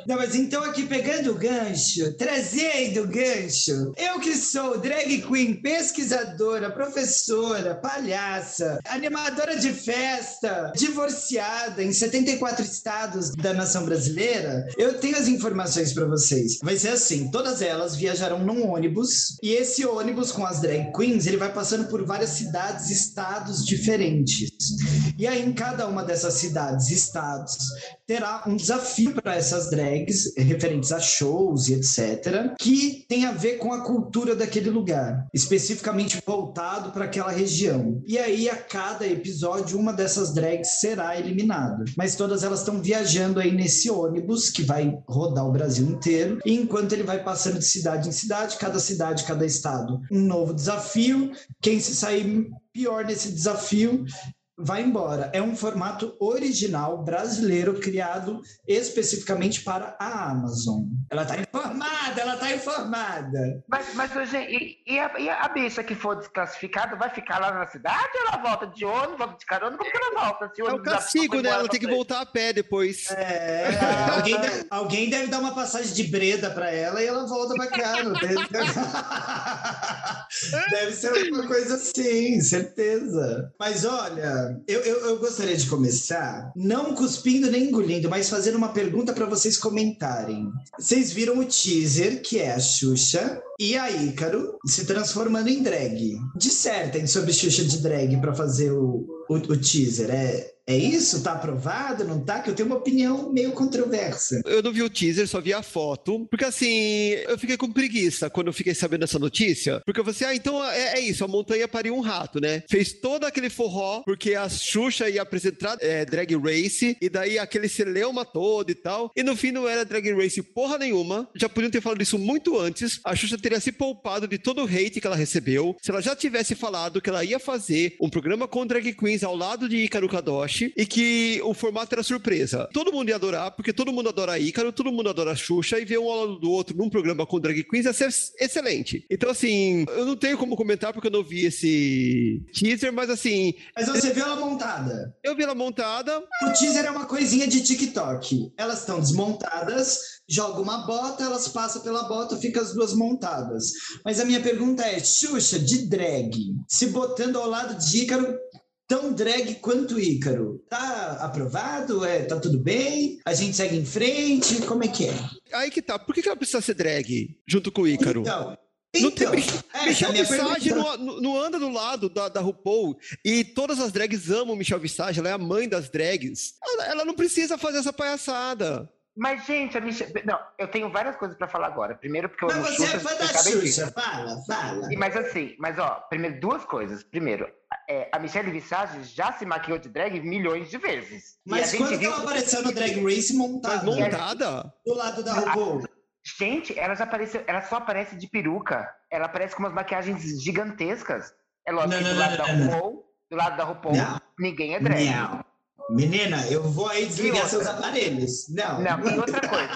Não, mas então aqui pegando o gancho, trazendo o gancho, eu que sou drag queen, pesquisadora, professora, palhaça, animadora de festa, divorciada em 74 estados da nação brasileira, eu tenho as informações pra vocês. Vai ser assim, todas elas viajarão num ônibus e esse ônibus com as drag queens, ele vai passando por várias cidades estados diferentes. E aí em cada uma dessas cidades e estados terá um desafio para essas drags referentes a shows e etc, que tem a ver com a cultura daquele lugar, especificamente voltado para aquela região. E aí a cada episódio uma dessas drags será eliminada, mas todas elas estão viajando aí nesse ônibus que vai rodar o Brasil inteiro, enquanto ele vai passando de cidade em cidade, cada cidade, cada estado, um novo desafio. Quem se sair pior nesse desafio vai embora. É um formato original brasileiro criado especificamente para a Amazon. Ela tá informada, ela tá informada. Mas, mas hoje, e, e, a, e a bicha que for desclassificada vai ficar lá na cidade ou ela volta de ônibus, volta de carona? Como que ela volta? Se É já castigo, né? Ela tem que voltar a pé depois. É, alguém, deve, alguém deve dar uma passagem de breda para ela e ela volta para cá. não tem- Deve ser alguma coisa assim, certeza. Mas olha, eu, eu, eu gostaria de começar não cuspindo nem engolindo, mas fazendo uma pergunta para vocês comentarem. Vocês viram o teaser, que é a Xuxa e a Ícaro se transformando em drag. Dissertem sobre Xuxa de drag para fazer o, o, o teaser. É, é isso? Tá aprovado? Não tá? Que eu tenho uma opinião meio controversa. Eu não vi o teaser, só vi a foto. Porque assim, eu fiquei com preguiça quando eu fiquei sabendo dessa notícia. Porque eu falei assim, ah, então é, é isso, a montanha pariu um rato, né? Fez todo aquele forró, porque a Xuxa ia apresentar é, Drag Race, e daí aquele celeuma todo e tal. E no fim não era Drag Race porra nenhuma. Já podiam ter falado isso muito antes. A Xuxa teria se poupado de todo o hate que ela recebeu. Se ela já tivesse falado que ela ia fazer um programa com drag queens ao lado de Ícaro Kadoshi e que o formato era surpresa. Todo mundo ia adorar, porque todo mundo adora Ícaro, todo mundo adora Xuxa, e ver um ao lado do outro num programa com drag queens ia ser excelente. Então, assim, eu não tenho como comentar porque eu não vi esse teaser, mas assim, Mas você viu ela montada. eu vi ela montada, O teaser é uma coisinha de TikTok. Elas estão desmontadas, joga uma bota, elas passam pela bota, fica as duas montadas. Mas a minha pergunta é, Xuxa, de drag, se botando ao lado de Ícaro, tão drag quanto Ícaro, tá aprovado? É, tá tudo bem? A gente segue em frente? Como é que é? aí que tá. Por que ela precisa ser drag junto com o Ícaro? Então, Não tem, Então, é, Michel Visage não- não anda do lado da, da RuPaul e todas as drags amam Michel Visage, ela é a mãe das drags. Ela, ela não precisa fazer essa palhaçada. Mas, gente, a Michelle. Não, eu tenho várias coisas pra falar agora. Primeiro, porque eu Mas amo você é Xuxa, fã da você sabe Xuxa, disso. fala, fala. E, mas assim, mas ó, primeiro, duas coisas. Primeiro, é, a Michelle Visage já se maquiou de drag milhões de vezes. E a Mas quando viu- ela apareceu no Drag Race Mas montada? montada? Do lado da RuPaul? Gente, ela já apareceu, ela só aparece de peruca. Ela aparece com umas maquiagens gigantescas. É lógico Não, que não, do não, lado da não, não. RuPaul, do lado da RuPaul, Não. ninguém é drag. Não. Menina, eu vou aí desligar seus aparelhos. Não. Não, e outra coisa,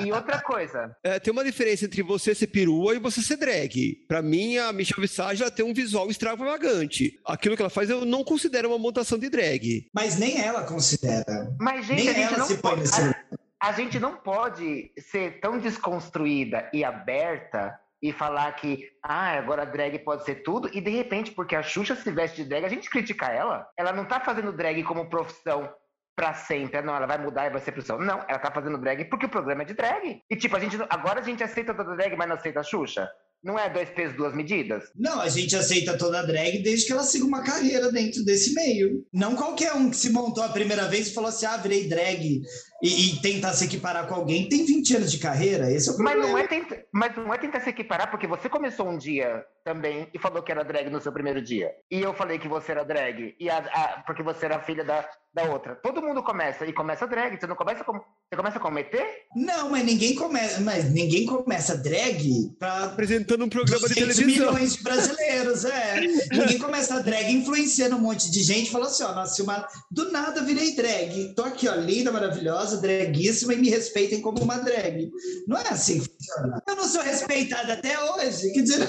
e, e- e outra coisa. É, tem uma diferença entre você ser perua e você ser drag. Pra mim, a Michelle Visage ela tem um visual extravagante. Aquilo que ela faz eu não considero uma montação de drag. Mas nem ela considera. Mas, gente, Nem a gente ela não se põe pode. nesse A, a gente não pode ser tão desconstruída e aberta e falar que ah, agora drag pode ser tudo, e de repente, porque a Xuxa se veste de drag, a gente critica ela. Ela não tá fazendo drag como profissão pra sempre. Não, ela vai mudar e vai ser profissão. Não, ela tá fazendo drag porque o programa é de drag. E tipo, a gente agora a gente aceita toda drag, mas não aceita a Xuxa. Não é dois pesos, duas medidas? Não, a gente aceita toda drag desde que ela siga uma carreira dentro desse meio. Não qualquer um que se montou a primeira vez e falou assim: ah, virei drag e, e tentar se equiparar com alguém tem 20 anos de carreira. Esse é o Mas problema. não, é tenta- mas não é tentar se equiparar, porque você começou um dia também e falou que era drag no seu primeiro dia. E eu falei que você era drag, e a- a- porque você era filha da, da outra. Todo mundo começa e começa drag. Você não começa como. Você começa como ET? Não, mas ninguém começa, mas ninguém começa drag para Apresentando um programa de 200 televisão. milhões de brasileiros, é. Ninguém começa a drag influenciando um monte de gente, fala assim, ó, nasci uma... Do nada virei drag. Tô aqui, ó, linda, maravilhosa, draguíssima, e me respeitem como uma drag. Não é assim que funciona. Eu não sou respeitada até hoje, quer dizer...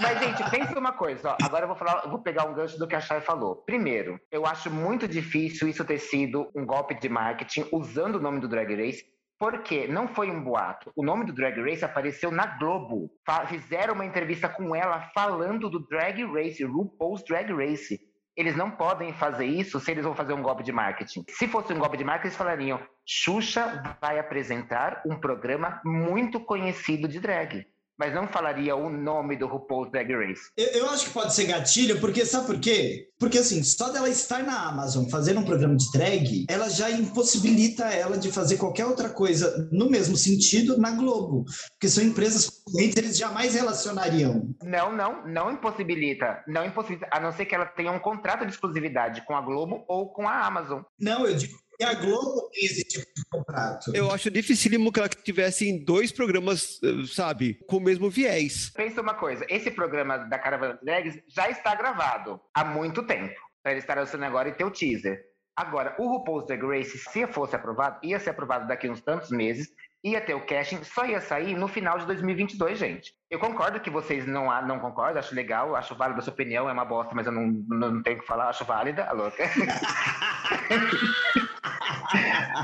Mas, gente, pensa uma coisa, ó. Agora eu vou falar, eu vou pegar um gancho do que a Chay falou. Primeiro, eu acho muito difícil isso ter sido um golpe de marketing usando o nome do Drag Race. Porque não foi um boato. O nome do Drag Race apareceu na Globo. Fizeram uma entrevista com ela falando do Drag Race, RuPaul's Drag Race. Eles não podem fazer isso se eles vão fazer um golpe de marketing. Se fosse um golpe de marketing, eles falariam: Xuxa vai apresentar um programa muito conhecido de drag. Mas não falaria o nome do RuPaul's Drag Race. Eu, eu acho que pode ser gatilho, porque sabe por quê? Porque assim, só dela estar na Amazon fazendo um programa de drag, ela já impossibilita ela de fazer qualquer outra coisa no mesmo sentido na Globo. Porque são empresas concorrentes, eles jamais relacionariam. Não, não, não impossibilita. Não impossibilita, a não ser que ela tenha um contrato de exclusividade com a Globo ou com a Amazon. Não, eu digo que a Globo tem esse tipo de contrato. Eu acho dificílimo que ela tivesse em dois programas, sabe, com o mesmo viés. Pensa uma coisa, esse programa da Caravana Drags já está gravado há muito tempo. Para ele estar lançando agora e ter o teaser. Agora, o RuPaul's Drag Race, se fosse aprovado, ia ser aprovado daqui a uns tantos meses, ia ter o casting, só ia sair no final de 2022, gente. Eu concordo que vocês não, não concordam, acho legal, acho válida a sua opinião, é uma bosta, mas eu não, não, não tenho o que falar, acho válida, a louca.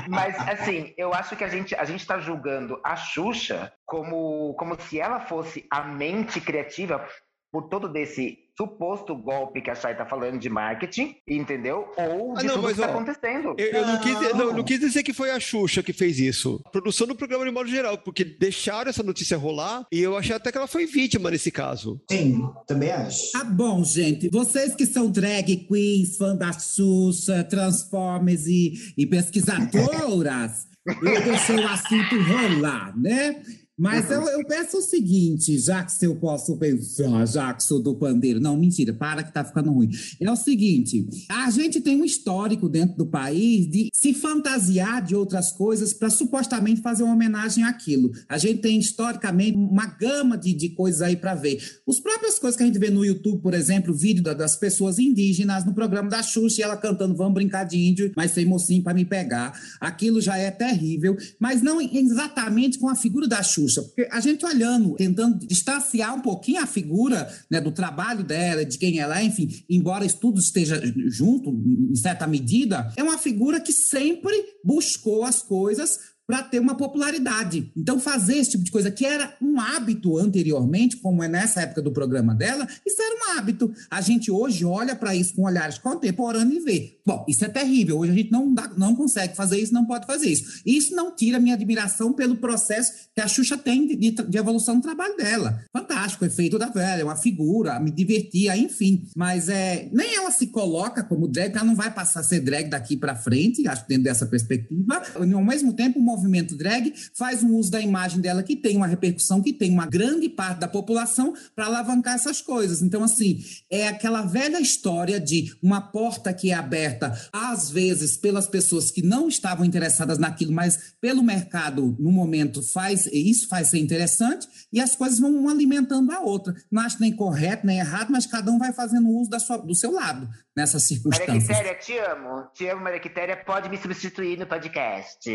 Mas, assim, eu acho que a gente, a gente tá julgando a Xuxa como, como se ela fosse a mente criativa por todo desse suposto golpe que a Chay tá falando de marketing, entendeu? Ou Ah, de não, tudo mas, que tá ó, acontecendo. Eu, eu não, quis, Não. não, não quis dizer que foi a Xuxa que fez isso. A produção do programa de modo geral, porque deixaram essa notícia rolar e eu achei até que ela foi vítima nesse caso. Sim, também acho. Tá bom, gente. Vocês que são drag queens, fã da Xuxa, Transformers e, e pesquisadoras, eu deixei o assunto rolar, né? Mas eu, eu peço o seguinte, já que se eu posso pensar, já que sou do pandeiro. Não, mentira, para que tá ficando ruim. É o seguinte: a gente tem um histórico dentro do país de se fantasiar de outras coisas para supostamente fazer uma homenagem àquilo. A gente tem historicamente uma gama de, de coisas aí para ver. Os próprias coisas que a gente vê no YouTube, por exemplo, vídeo da- das pessoas indígenas no programa da Xuxa, e ela cantando Vamos Brincar de Índio, mas sem mocinho para me pegar. Aquilo já é terrível, mas não exatamente com a figura da Xuxa, porque a gente olhando, tentando distanciar um pouquinho a figura né, do trabalho dela, de quem ela é, enfim, embora isso tudo esteja junto, em certa medida, é uma figura que sempre buscou as coisas para ter uma popularidade. Então, fazer esse tipo de coisa, que era um hábito anteriormente, como é nessa época do programa dela, isso era um hábito. A gente hoje olha para isso com olhares contemporâneos e vê. Bom, isso é terrível. Hoje a gente não, dá, não consegue fazer isso, não pode fazer isso. Isso não tira minha admiração pelo processo que a Xuxa tem de, de evolução do trabalho dela. Fantástico, efeito da velha, uma figura, me divertia, enfim. Mas é, nem ela se coloca como drag, ela não vai passar a ser drag daqui para frente, acho dentro dessa perspectiva. Ao mesmo tempo, movimento drag faz um uso da imagem dela que tem uma repercussão, que tem uma grande parte da população para alavancar essas coisas. Então, assim, é aquela velha história de uma porta que é aberta, às vezes, pelas pessoas que não estavam interessadas naquilo, mas pelo mercado, no momento, faz isso faz ser interessante, e as coisas vão uma alimentando a outra. Não acho nem correto, nem errado, mas cada um vai fazendo uso da sua, do seu lado nessas circunstâncias. Maria Quitéria, te amo. Te amo, Maria Quitéria. Pode me substituir no podcast.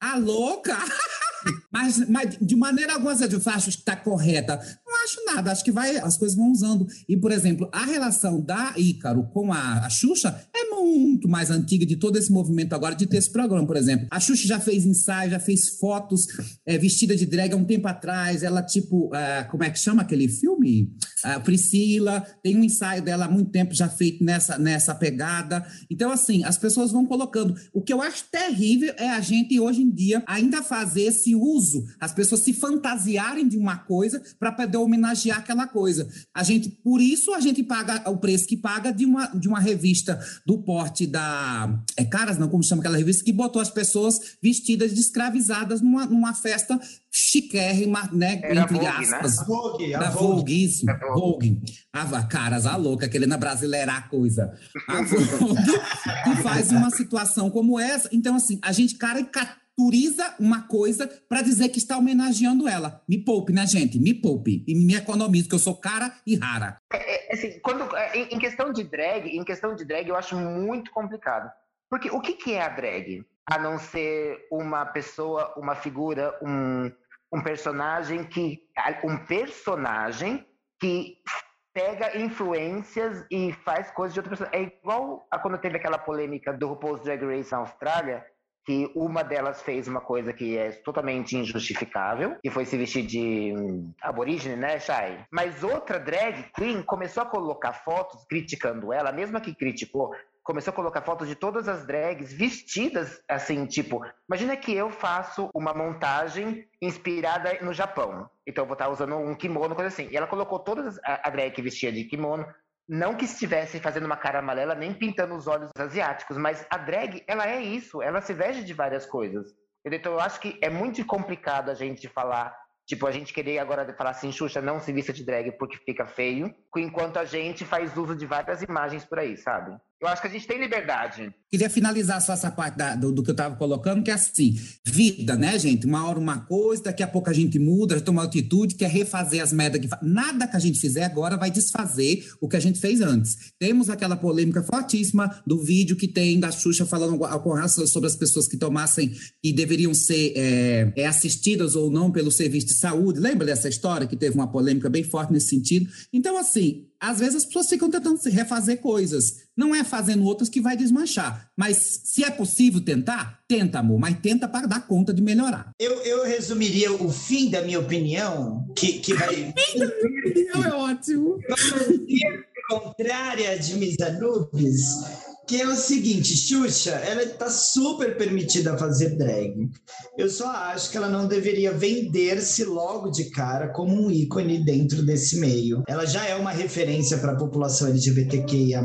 A louca! mas, mas de maneira alguma eu acho que está correta. Não acho nada, acho que vai, as coisas vão usando. E, por exemplo, a relação da Ícaro com a, a Xuxa é muito mais antiga de todo esse movimento agora de ter esse programa, por exemplo. A Xuxa já fez ensaio, já fez fotos é, vestida de drag há um tempo atrás. Ela, tipo, uh, como é que chama aquele filme? Uh, Priscila, tem um ensaio dela há muito tempo já feito nessa, nessa pegada. Então, assim, as pessoas vão colocando. O que eu acho terrível é a gente, hoje em dia, ainda fazer esse uso, as pessoas se fantasiarem de uma coisa para poder homenagear aquela coisa. A gente, por isso, a gente paga o preço que paga de uma, de uma revista do da. É Caras, não, como chama aquela revista, que botou as pessoas vestidas de escravizadas numa, numa festa chiquérrima, né? Era entre Vogue, aspas. né? Vogue, a Da Vogue. Vogue, isso. É Vogue. Vogue. A Caras, a louca, querendo abrasileirar a coisa. A Vogue que faz uma situação como essa. Então, assim, a gente caricaturiza uma coisa para dizer que está homenageando ela. Me poupe, né, gente? Me poupe. E me economize, porque eu sou cara e rara. É, assim, quando, é, em questão de drag, em questão de drag, eu acho muito complicado. Porque o que, que é a drag? A não ser uma pessoa, uma figura, um, um personagem que. Um personagem que pega influências e faz coisas de outra pessoa. É igual a quando teve aquela polêmica do RuPaul's Drag Race na Austrália, que uma delas fez uma coisa que é totalmente injustificável, que foi se vestir de hum, aborígene, né, Shai? Mas outra drag queen começou a colocar fotos criticando ela, mesma que criticou, começou a colocar fotos de todas as drags vestidas assim, tipo, imagina que eu faço uma montagem inspirada no Japão. Então eu vou estar usando um kimono, coisa assim. E ela colocou todas a, a drag que vestia de kimono, não que estivesse fazendo uma cara amarela nem pintando os olhos asiáticos, mas a drag, ela é isso, ela se veste de várias coisas. Então eu acho que é muito complicado a gente falar, tipo, a gente querer agora falar assim, Xuxa, não se vista de drag porque fica feio, enquanto a gente faz uso de várias imagens por aí, sabe? Eu acho que a gente tem liberdade. Queria finalizar só essa parte da- do, do que eu estava colocando, que é assim, vida, né, gente? Uma hora uma coisa, daqui a pouco a gente muda, toma atitude, quer refazer as merdas que. Nada que a gente fizer agora vai desfazer o que a gente fez antes. Temos aquela polêmica fortíssima do vídeo que tem da Xuxa falando sobre as pessoas que tomassem, que deveriam ser é, é, assistidas ou não pelo serviço de saúde. Lembra dessa história que teve uma polêmica bem forte nesse sentido? Então, assim, às vezes as pessoas ficam tentando refazer coisas. Não é fazendo outras que vai desmanchar. Mas se é possível tentar, tenta, amor. Mas tenta para dar conta de melhorar. Eu, eu resumiria o fim da minha opinião, que, que vai É ótimo. contrária de Miss Anubis, que é o seguinte, Xuxa, ela está super permitida a fazer drag. Eu só acho que ela não deveria vender-se logo de cara como um ícone dentro desse meio. Ela já é uma referência para a população LGBTQIA+,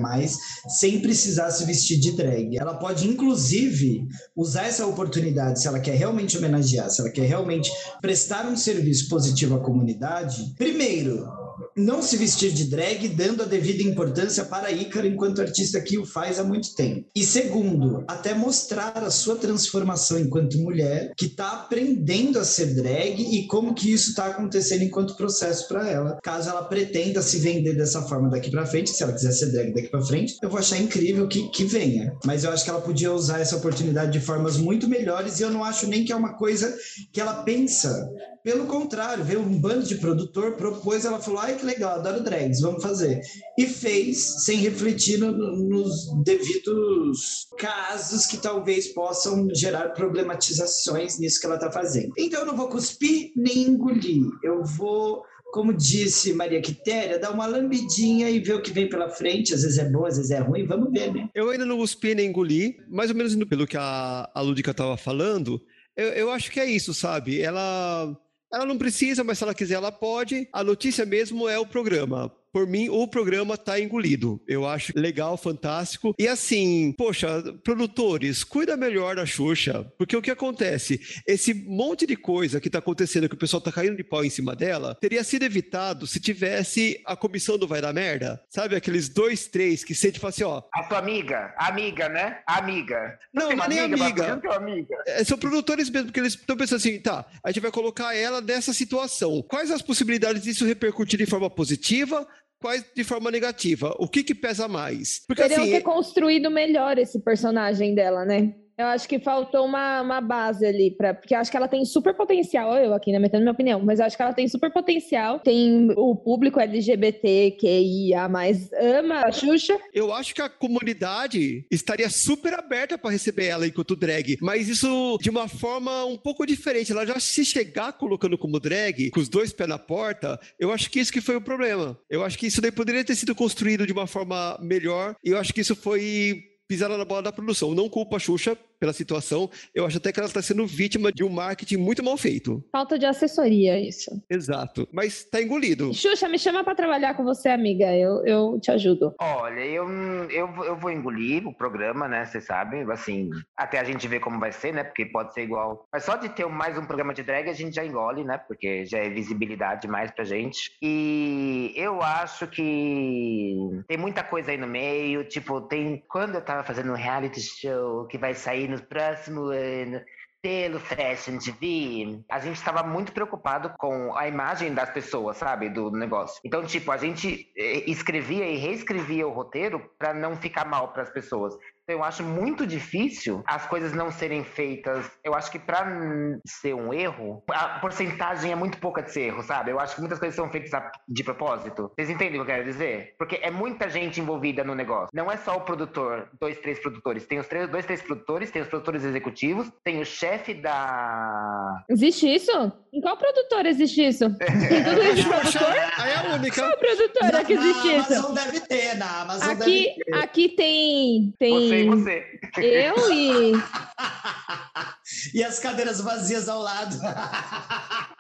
sem precisar se vestir de drag. Ela pode, inclusive, usar essa oportunidade, se ela quer realmente homenagear, se ela quer realmente prestar um serviço positivo à comunidade, primeiro, não se vestir de drag, dando a devida importância para Ícaro enquanto artista que o faz há muito tempo. E segundo, até mostrar a sua transformação enquanto mulher, que está aprendendo a ser drag e como que isso está acontecendo enquanto processo para ela. Caso ela pretenda se vender dessa forma daqui para frente, se ela quiser ser drag daqui para frente, eu vou achar incrível que, que venha. Mas eu acho que ela podia usar essa oportunidade de formas muito melhores e eu não acho nem que é uma coisa que ela pensa. Pelo contrário, veio um bando de produtor, propôs, ela falou, ai que legal, adoro drags, vamos fazer. E fez sem refletir no, nos devidos casos que talvez possam gerar problematizações nisso que ela está fazendo. Então eu não vou cuspir nem engolir, eu vou como disse Maria Quitéria, dar uma lambidinha e ver o que vem pela frente. Às vezes é bom, às vezes é ruim, vamos ver, né? Eu ainda não cuspi nem engoli, mais ou menos pelo que a, a Lúdica estava falando, eu, eu acho que é isso, sabe? Ela, ela não precisa, mas se ela quiser, ela pode. A notícia mesmo é o programa por mim, o programa tá engolido. Eu acho legal, fantástico. E assim, poxa, produtores, cuida melhor da Xuxa, porque o que acontece? Esse monte de coisa que tá acontecendo, que o pessoal tá caindo de pau em cima dela, teria sido evitado se tivesse a comissão do Vai da Merda. Sabe, aqueles dois, três que sente e fala assim, ó. A tua amiga, amiga, né? Amiga. Não, não, não é nem amiga. Não amiga. É, são produtores mesmo, porque eles estão pensando assim, tá, a gente vai colocar ela nessa situação. Quais as possibilidades disso repercutir de forma positiva? Quais de forma negativa? O que que pesa mais? Porque Teriam assim, ter construído melhor esse personagem dela, né? Eu acho que faltou uma, uma base ali, pra, porque eu acho que ela tem super potencial, eu aqui, né, metendo minha opinião, mas eu acho que ela tem super potencial. Tem o público LGBTQIA, ama a Xuxa. Eu acho que a comunidade estaria super aberta para receber ela enquanto drag, mas isso de uma forma um pouco diferente. Ela já se chegar colocando como drag, com os dois pés na porta, eu acho que isso que foi o problema. Eu acho que isso daí poderia ter sido construído de uma forma melhor, e eu acho que isso foi pisada na bola da produção. Não culpa a Xuxa pela situação. Eu acho até que ela está sendo vítima de um marketing muito mal feito. Falta de assessoria, isso. Exato. Mas está engolido. Xuxa, me chama para trabalhar com você, amiga. Eu, eu te ajudo. Olha, eu, eu, eu vou engolir o programa, né? Vocês sabem, assim, até a gente ver como vai ser, né? Porque pode ser igual. Mas só de ter mais um programa de drag, a gente já engole, né? Porque já é visibilidade mais pra gente. E eu acho que tem muita coisa aí no meio. Tipo, tem. Quando eu tava fazendo um reality show que vai sair no próximo ano pelo Fashion TV, a gente estava muito preocupado com a imagem das pessoas, sabe, do negócio. Então, tipo, a gente eh, escrevia e reescrevia o roteiro para não ficar mal para as pessoas. Eu acho muito difícil as coisas não serem feitas. Eu acho que para ser um erro, a porcentagem é muito pouca de ser erro, sabe? Eu acho que muitas coisas são feitas de propósito. Vocês entendem o que eu quero dizer? Porque é muita gente envolvida no negócio. Não é só o produtor, dois, três produtores. Tem os três, dois, três produtores, tem os produtores executivos, tem o chefe da. Existe isso? Em qual produtor existe isso? Tem tudo isso produtor? Aí é a única. Qual produtora que existe na isso? Amazon deve ter, na Amazon aqui, deve ter. Aqui tem. tem... Você e você. Eu e. e as cadeiras vazias ao lado.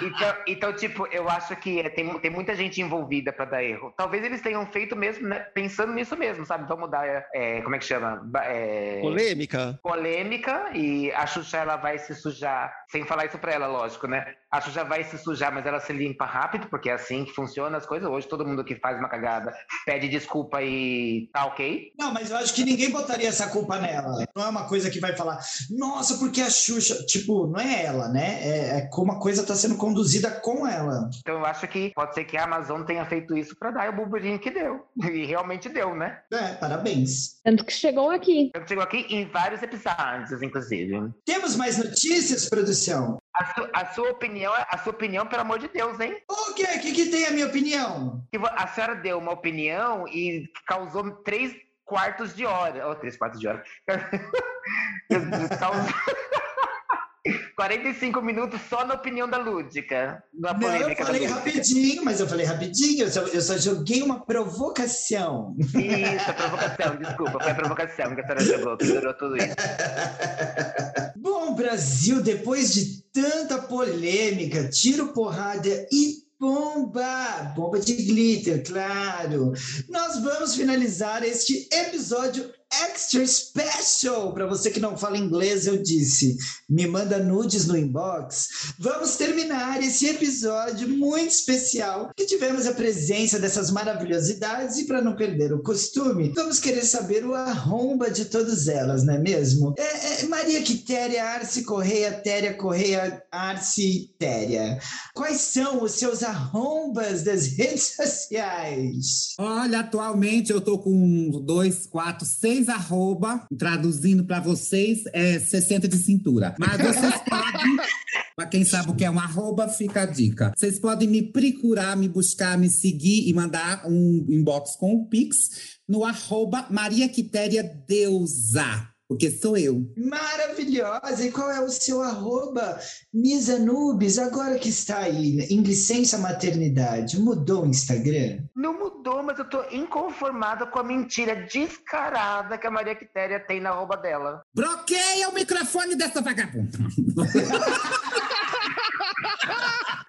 Então, então, tipo, eu acho que é, tem, tem muita gente envolvida para dar erro. Talvez eles tenham feito mesmo, né, pensando nisso mesmo, sabe? Vamos dar, é, como é que chama? É, polêmica. Polêmica, e a Xuxa ela vai se sujar, sem falar isso pra ela, lógico, né? A Xuxa vai se sujar, mas ela se limpa rápido, porque é assim que funciona as coisas. Hoje todo mundo que faz uma cagada pede desculpa e tá ok. Não, mas eu acho que ninguém botaria essa culpa nela. Não é uma coisa que vai falar, nossa, porque a Xuxa. Tipo, não é ela, né? É, é como a coisa tá sendo conduzida com ela. Então eu acho que pode ser que a Amazon tenha feito isso para dar o burburinho que deu. E realmente deu, né? É, parabéns. Tanto que chegou aqui. Tanto que chegou aqui em vários episódios, inclusive. Temos mais notícias, produção? A, su, a, sua opinião, a sua opinião, pelo amor de Deus, hein? O quê? O que, que tem a minha opinião? A senhora deu uma opinião e causou três quartos de hora. Oh, três quartos de hora. causou... 45 minutos só na opinião da Lúdica. Na Não, eu falei rapidinho, mas eu falei rapidinho, eu só, eu só, joguei uma provocação. Isso, a provocação, desculpa, foi a provocação que a senhora jogou, que durou tudo isso. Bom, Brasil, depois de tanta polêmica, tiro, porrada e bomba! Bomba de glitter, claro! Nós vamos finalizar este episódio extra special. Para você que não fala inglês, eu disse, me manda nudes no inbox. Vamos terminar esse episódio muito especial que tivemos a presença dessas maravilhosidades e para não perder o costume, vamos querer saber o arromba de todas elas, não é mesmo? É, é, Maria Quitéria, Arce Correia, Téria Correia, Arce Téria. Quais são os seus arrombas das redes sociais? Olha, atualmente eu tô com dois, quatro, seis arroba, traduzindo para vocês, é 60 de cintura. Mas vocês podem Pra quem sabe o que é um arroba, fica a dica. Vocês podem me procurar, me buscar, me seguir e mandar um inbox com o Pix no arroba Maria Quitéria Deusa. Porque sou eu. Maravilhosa! E qual é o seu arroba? Misa Nubes, agora que está aí em licença maternidade, mudou o Instagram? Não mudou, mas eu tô inconformada com a mentira descarada que a Maria Quitéria tem na arroba dela. Bloqueia o microfone dessa vagabunda.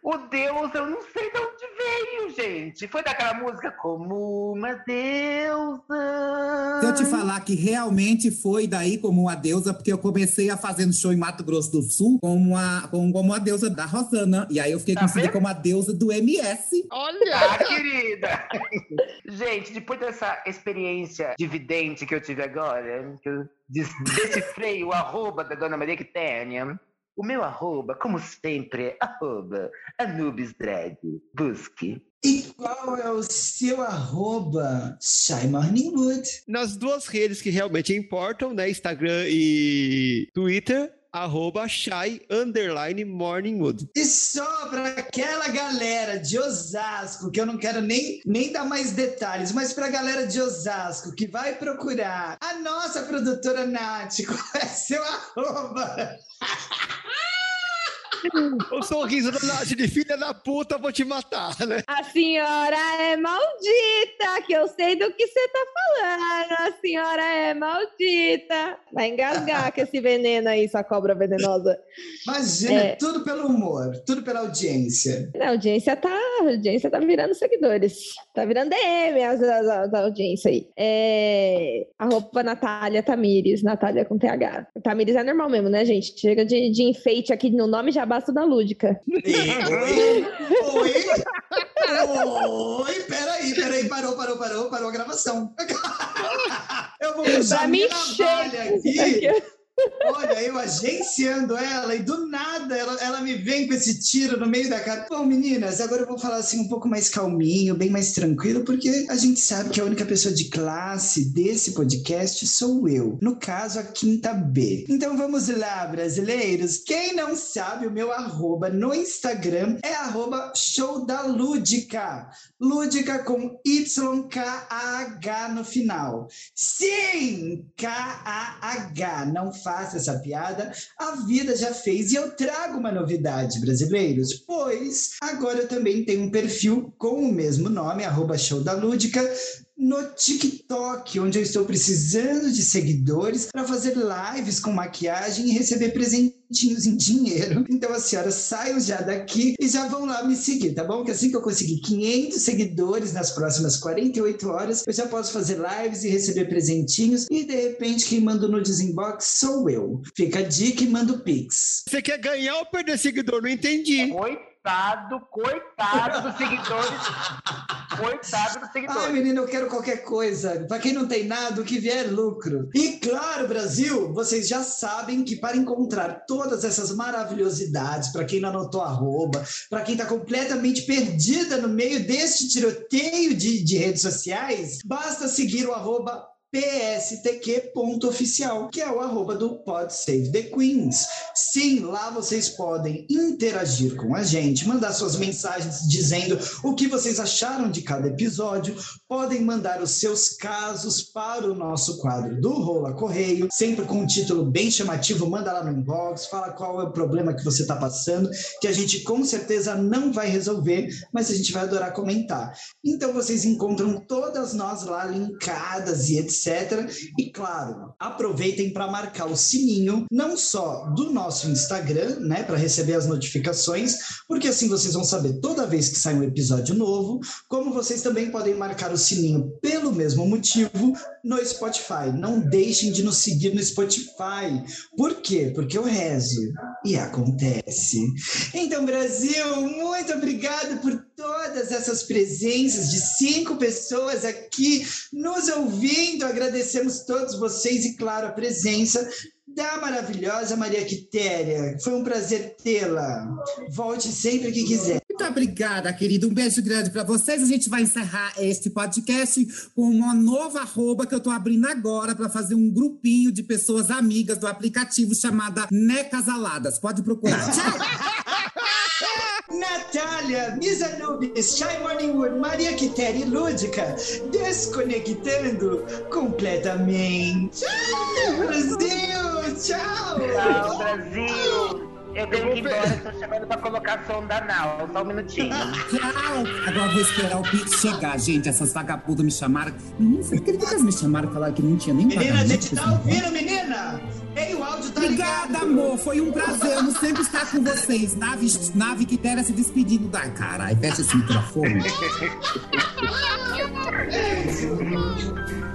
O Deus, eu não sei de gente. Foi daquela música Como uma deusa. Se eu te falar que realmente foi daí como uma deusa, porque eu comecei a fazendo show em Mato Grosso do Sul como a, como, como a deusa da Rosana. E aí eu fiquei Tá conhecida vendo? como a deusa do MS. Olha! Ah, querida! Gente, depois dessa experiência de vidente que eu tive agora, que eu decifrei o arroba da Dona Maria Quitéria, o meu arroba, como sempre, é arroba Anubis Drag. Busque. E qual é o seu arroba? Shy Morning Wood. Nas duas redes que realmente importam, né? Instagram e Twitter, arroba shy underline morningwood. E só para aquela galera de Osasco, que eu não quero nem, nem dar mais detalhes, mas para a galera de Osasco que vai procurar a nossa produtora Nath, qual é seu arroba? O sorriso da Nath de filha da puta, vou te matar, né? A senhora é maldita, que eu sei do que você tá falando. A senhora é maldita. Vai engasgar com esse veneno aí, sua cobra venenosa. Imagina, É. tudo pelo humor, tudo pela audiência. A audiência tá, a audiência tá virando seguidores. Tá virando DM as, as, as- a audiência aí. É, arroba Natália Tamires, Natália com TH. Tamires é normal mesmo, né, gente? Chega de, de enfeite aqui no nome, já basta da lúdica. Oi? Oi? Oi? Peraí, peraí, parou, parou, parou, parou a gravação. Eu vou usar minha navalha aqui. Olha, eu agenciando ela e do nada ela, ela me vem com esse tiro no meio da cara. Bom, meninas, agora eu vou falar assim um pouco mais calminho, bem mais tranquilo, porque a gente sabe que a única pessoa de classe desse podcast sou eu. No caso, a quinta B. Então vamos lá, brasileiros. Quem não sabe, o meu arroba no Instagram é arroba show da Lúdica. Lúdica com YKAH no final. Sim, K-A-H. Não faça essa piada. A vida já fez e eu trago uma novidade, brasileiros. Pois agora eu também tenho um perfil com o mesmo nome, arroba show da Lúdica, no TikTok, onde eu estou precisando de seguidores para fazer lives com maquiagem e receber presentinhos em dinheiro. Então as senhoras saiam já daqui e já vão lá me seguir, tá bom? Que assim que eu conseguir 500 seguidores nas próximas 48 horas, eu já posso fazer lives e receber presentinhos e de repente quem manda o nudes inbox sou eu. Fica a dica e manda o pix. Você quer ganhar ou perder seguidor? Não entendi. Coitado, coitado dos seguidores. coitado dos Ai, seguidores. menino, eu quero qualquer coisa. Para quem não tem nada, o que vier é lucro. E claro, Brasil, vocês já sabem que para encontrar todas essas maravilhosidades, para quem não anotou arroba, para quem está completamente perdida no meio deste tiroteio de, de redes sociais, basta seguir o arroba pstq.oficial, que é o arroba do Pod Save the Queens. Sim, lá vocês podem interagir com a gente, mandar suas mensagens dizendo o que vocês acharam de cada episódio, podem mandar os seus casos para o nosso quadro do Rola Correio, sempre com um título bem chamativo, manda lá no inbox, fala qual é o problema que você está passando, que a gente com certeza não vai resolver, mas a gente vai adorar comentar. Então vocês encontram todas nós lá linkadas e etc. E claro, aproveitem para marcar o sininho, não só do nosso Instagram, né, para receber as notificações, porque assim vocês vão saber toda vez que sai um episódio novo, como vocês também podem marcar o sininho pelo mesmo motivo no Spotify. Não deixem de nos seguir no Spotify. Por quê? Porque eu rezo e acontece. Então, Brasil, muito obrigado por todas essas presenças de cinco pessoas aqui nos ouvindo. Agradecemos todos vocês e, claro, a presença da maravilhosa Maria Quitéria. Foi um prazer tê-la. Volte sempre que quiser. Muito obrigada, querido. Um beijo grande para vocês. A gente vai encerrar este podcast com uma nova arroba que eu tô abrindo agora para fazer um grupinho de pessoas amigas do aplicativo chamada Necasaladas. Pode procurar. Tchau! Natália, Miss Anubis, Shy Morningwood, Maria Quitéria e Lúdica, desconectando completamente. Tchau, Brasil! Tchau! Tchau, Brasil! Eu tenho que ir embora, estou chamando pra colocar som da Nau. Só um minutinho. Tchau! Agora vou esperar o Pix chegar, gente. Essas vagabundas me chamaram. Menina, você acredita que elas me chamaram e falaram que não tinha nem Menina, a gente tá esse ouvindo, menina! Ei, o áudio tá Obrigada, ligado! amor. Foi um prazer. Eu sempre estar com vocês. Nave, nave Quitéria se despedindo da. Caralho, fecha esse microfone.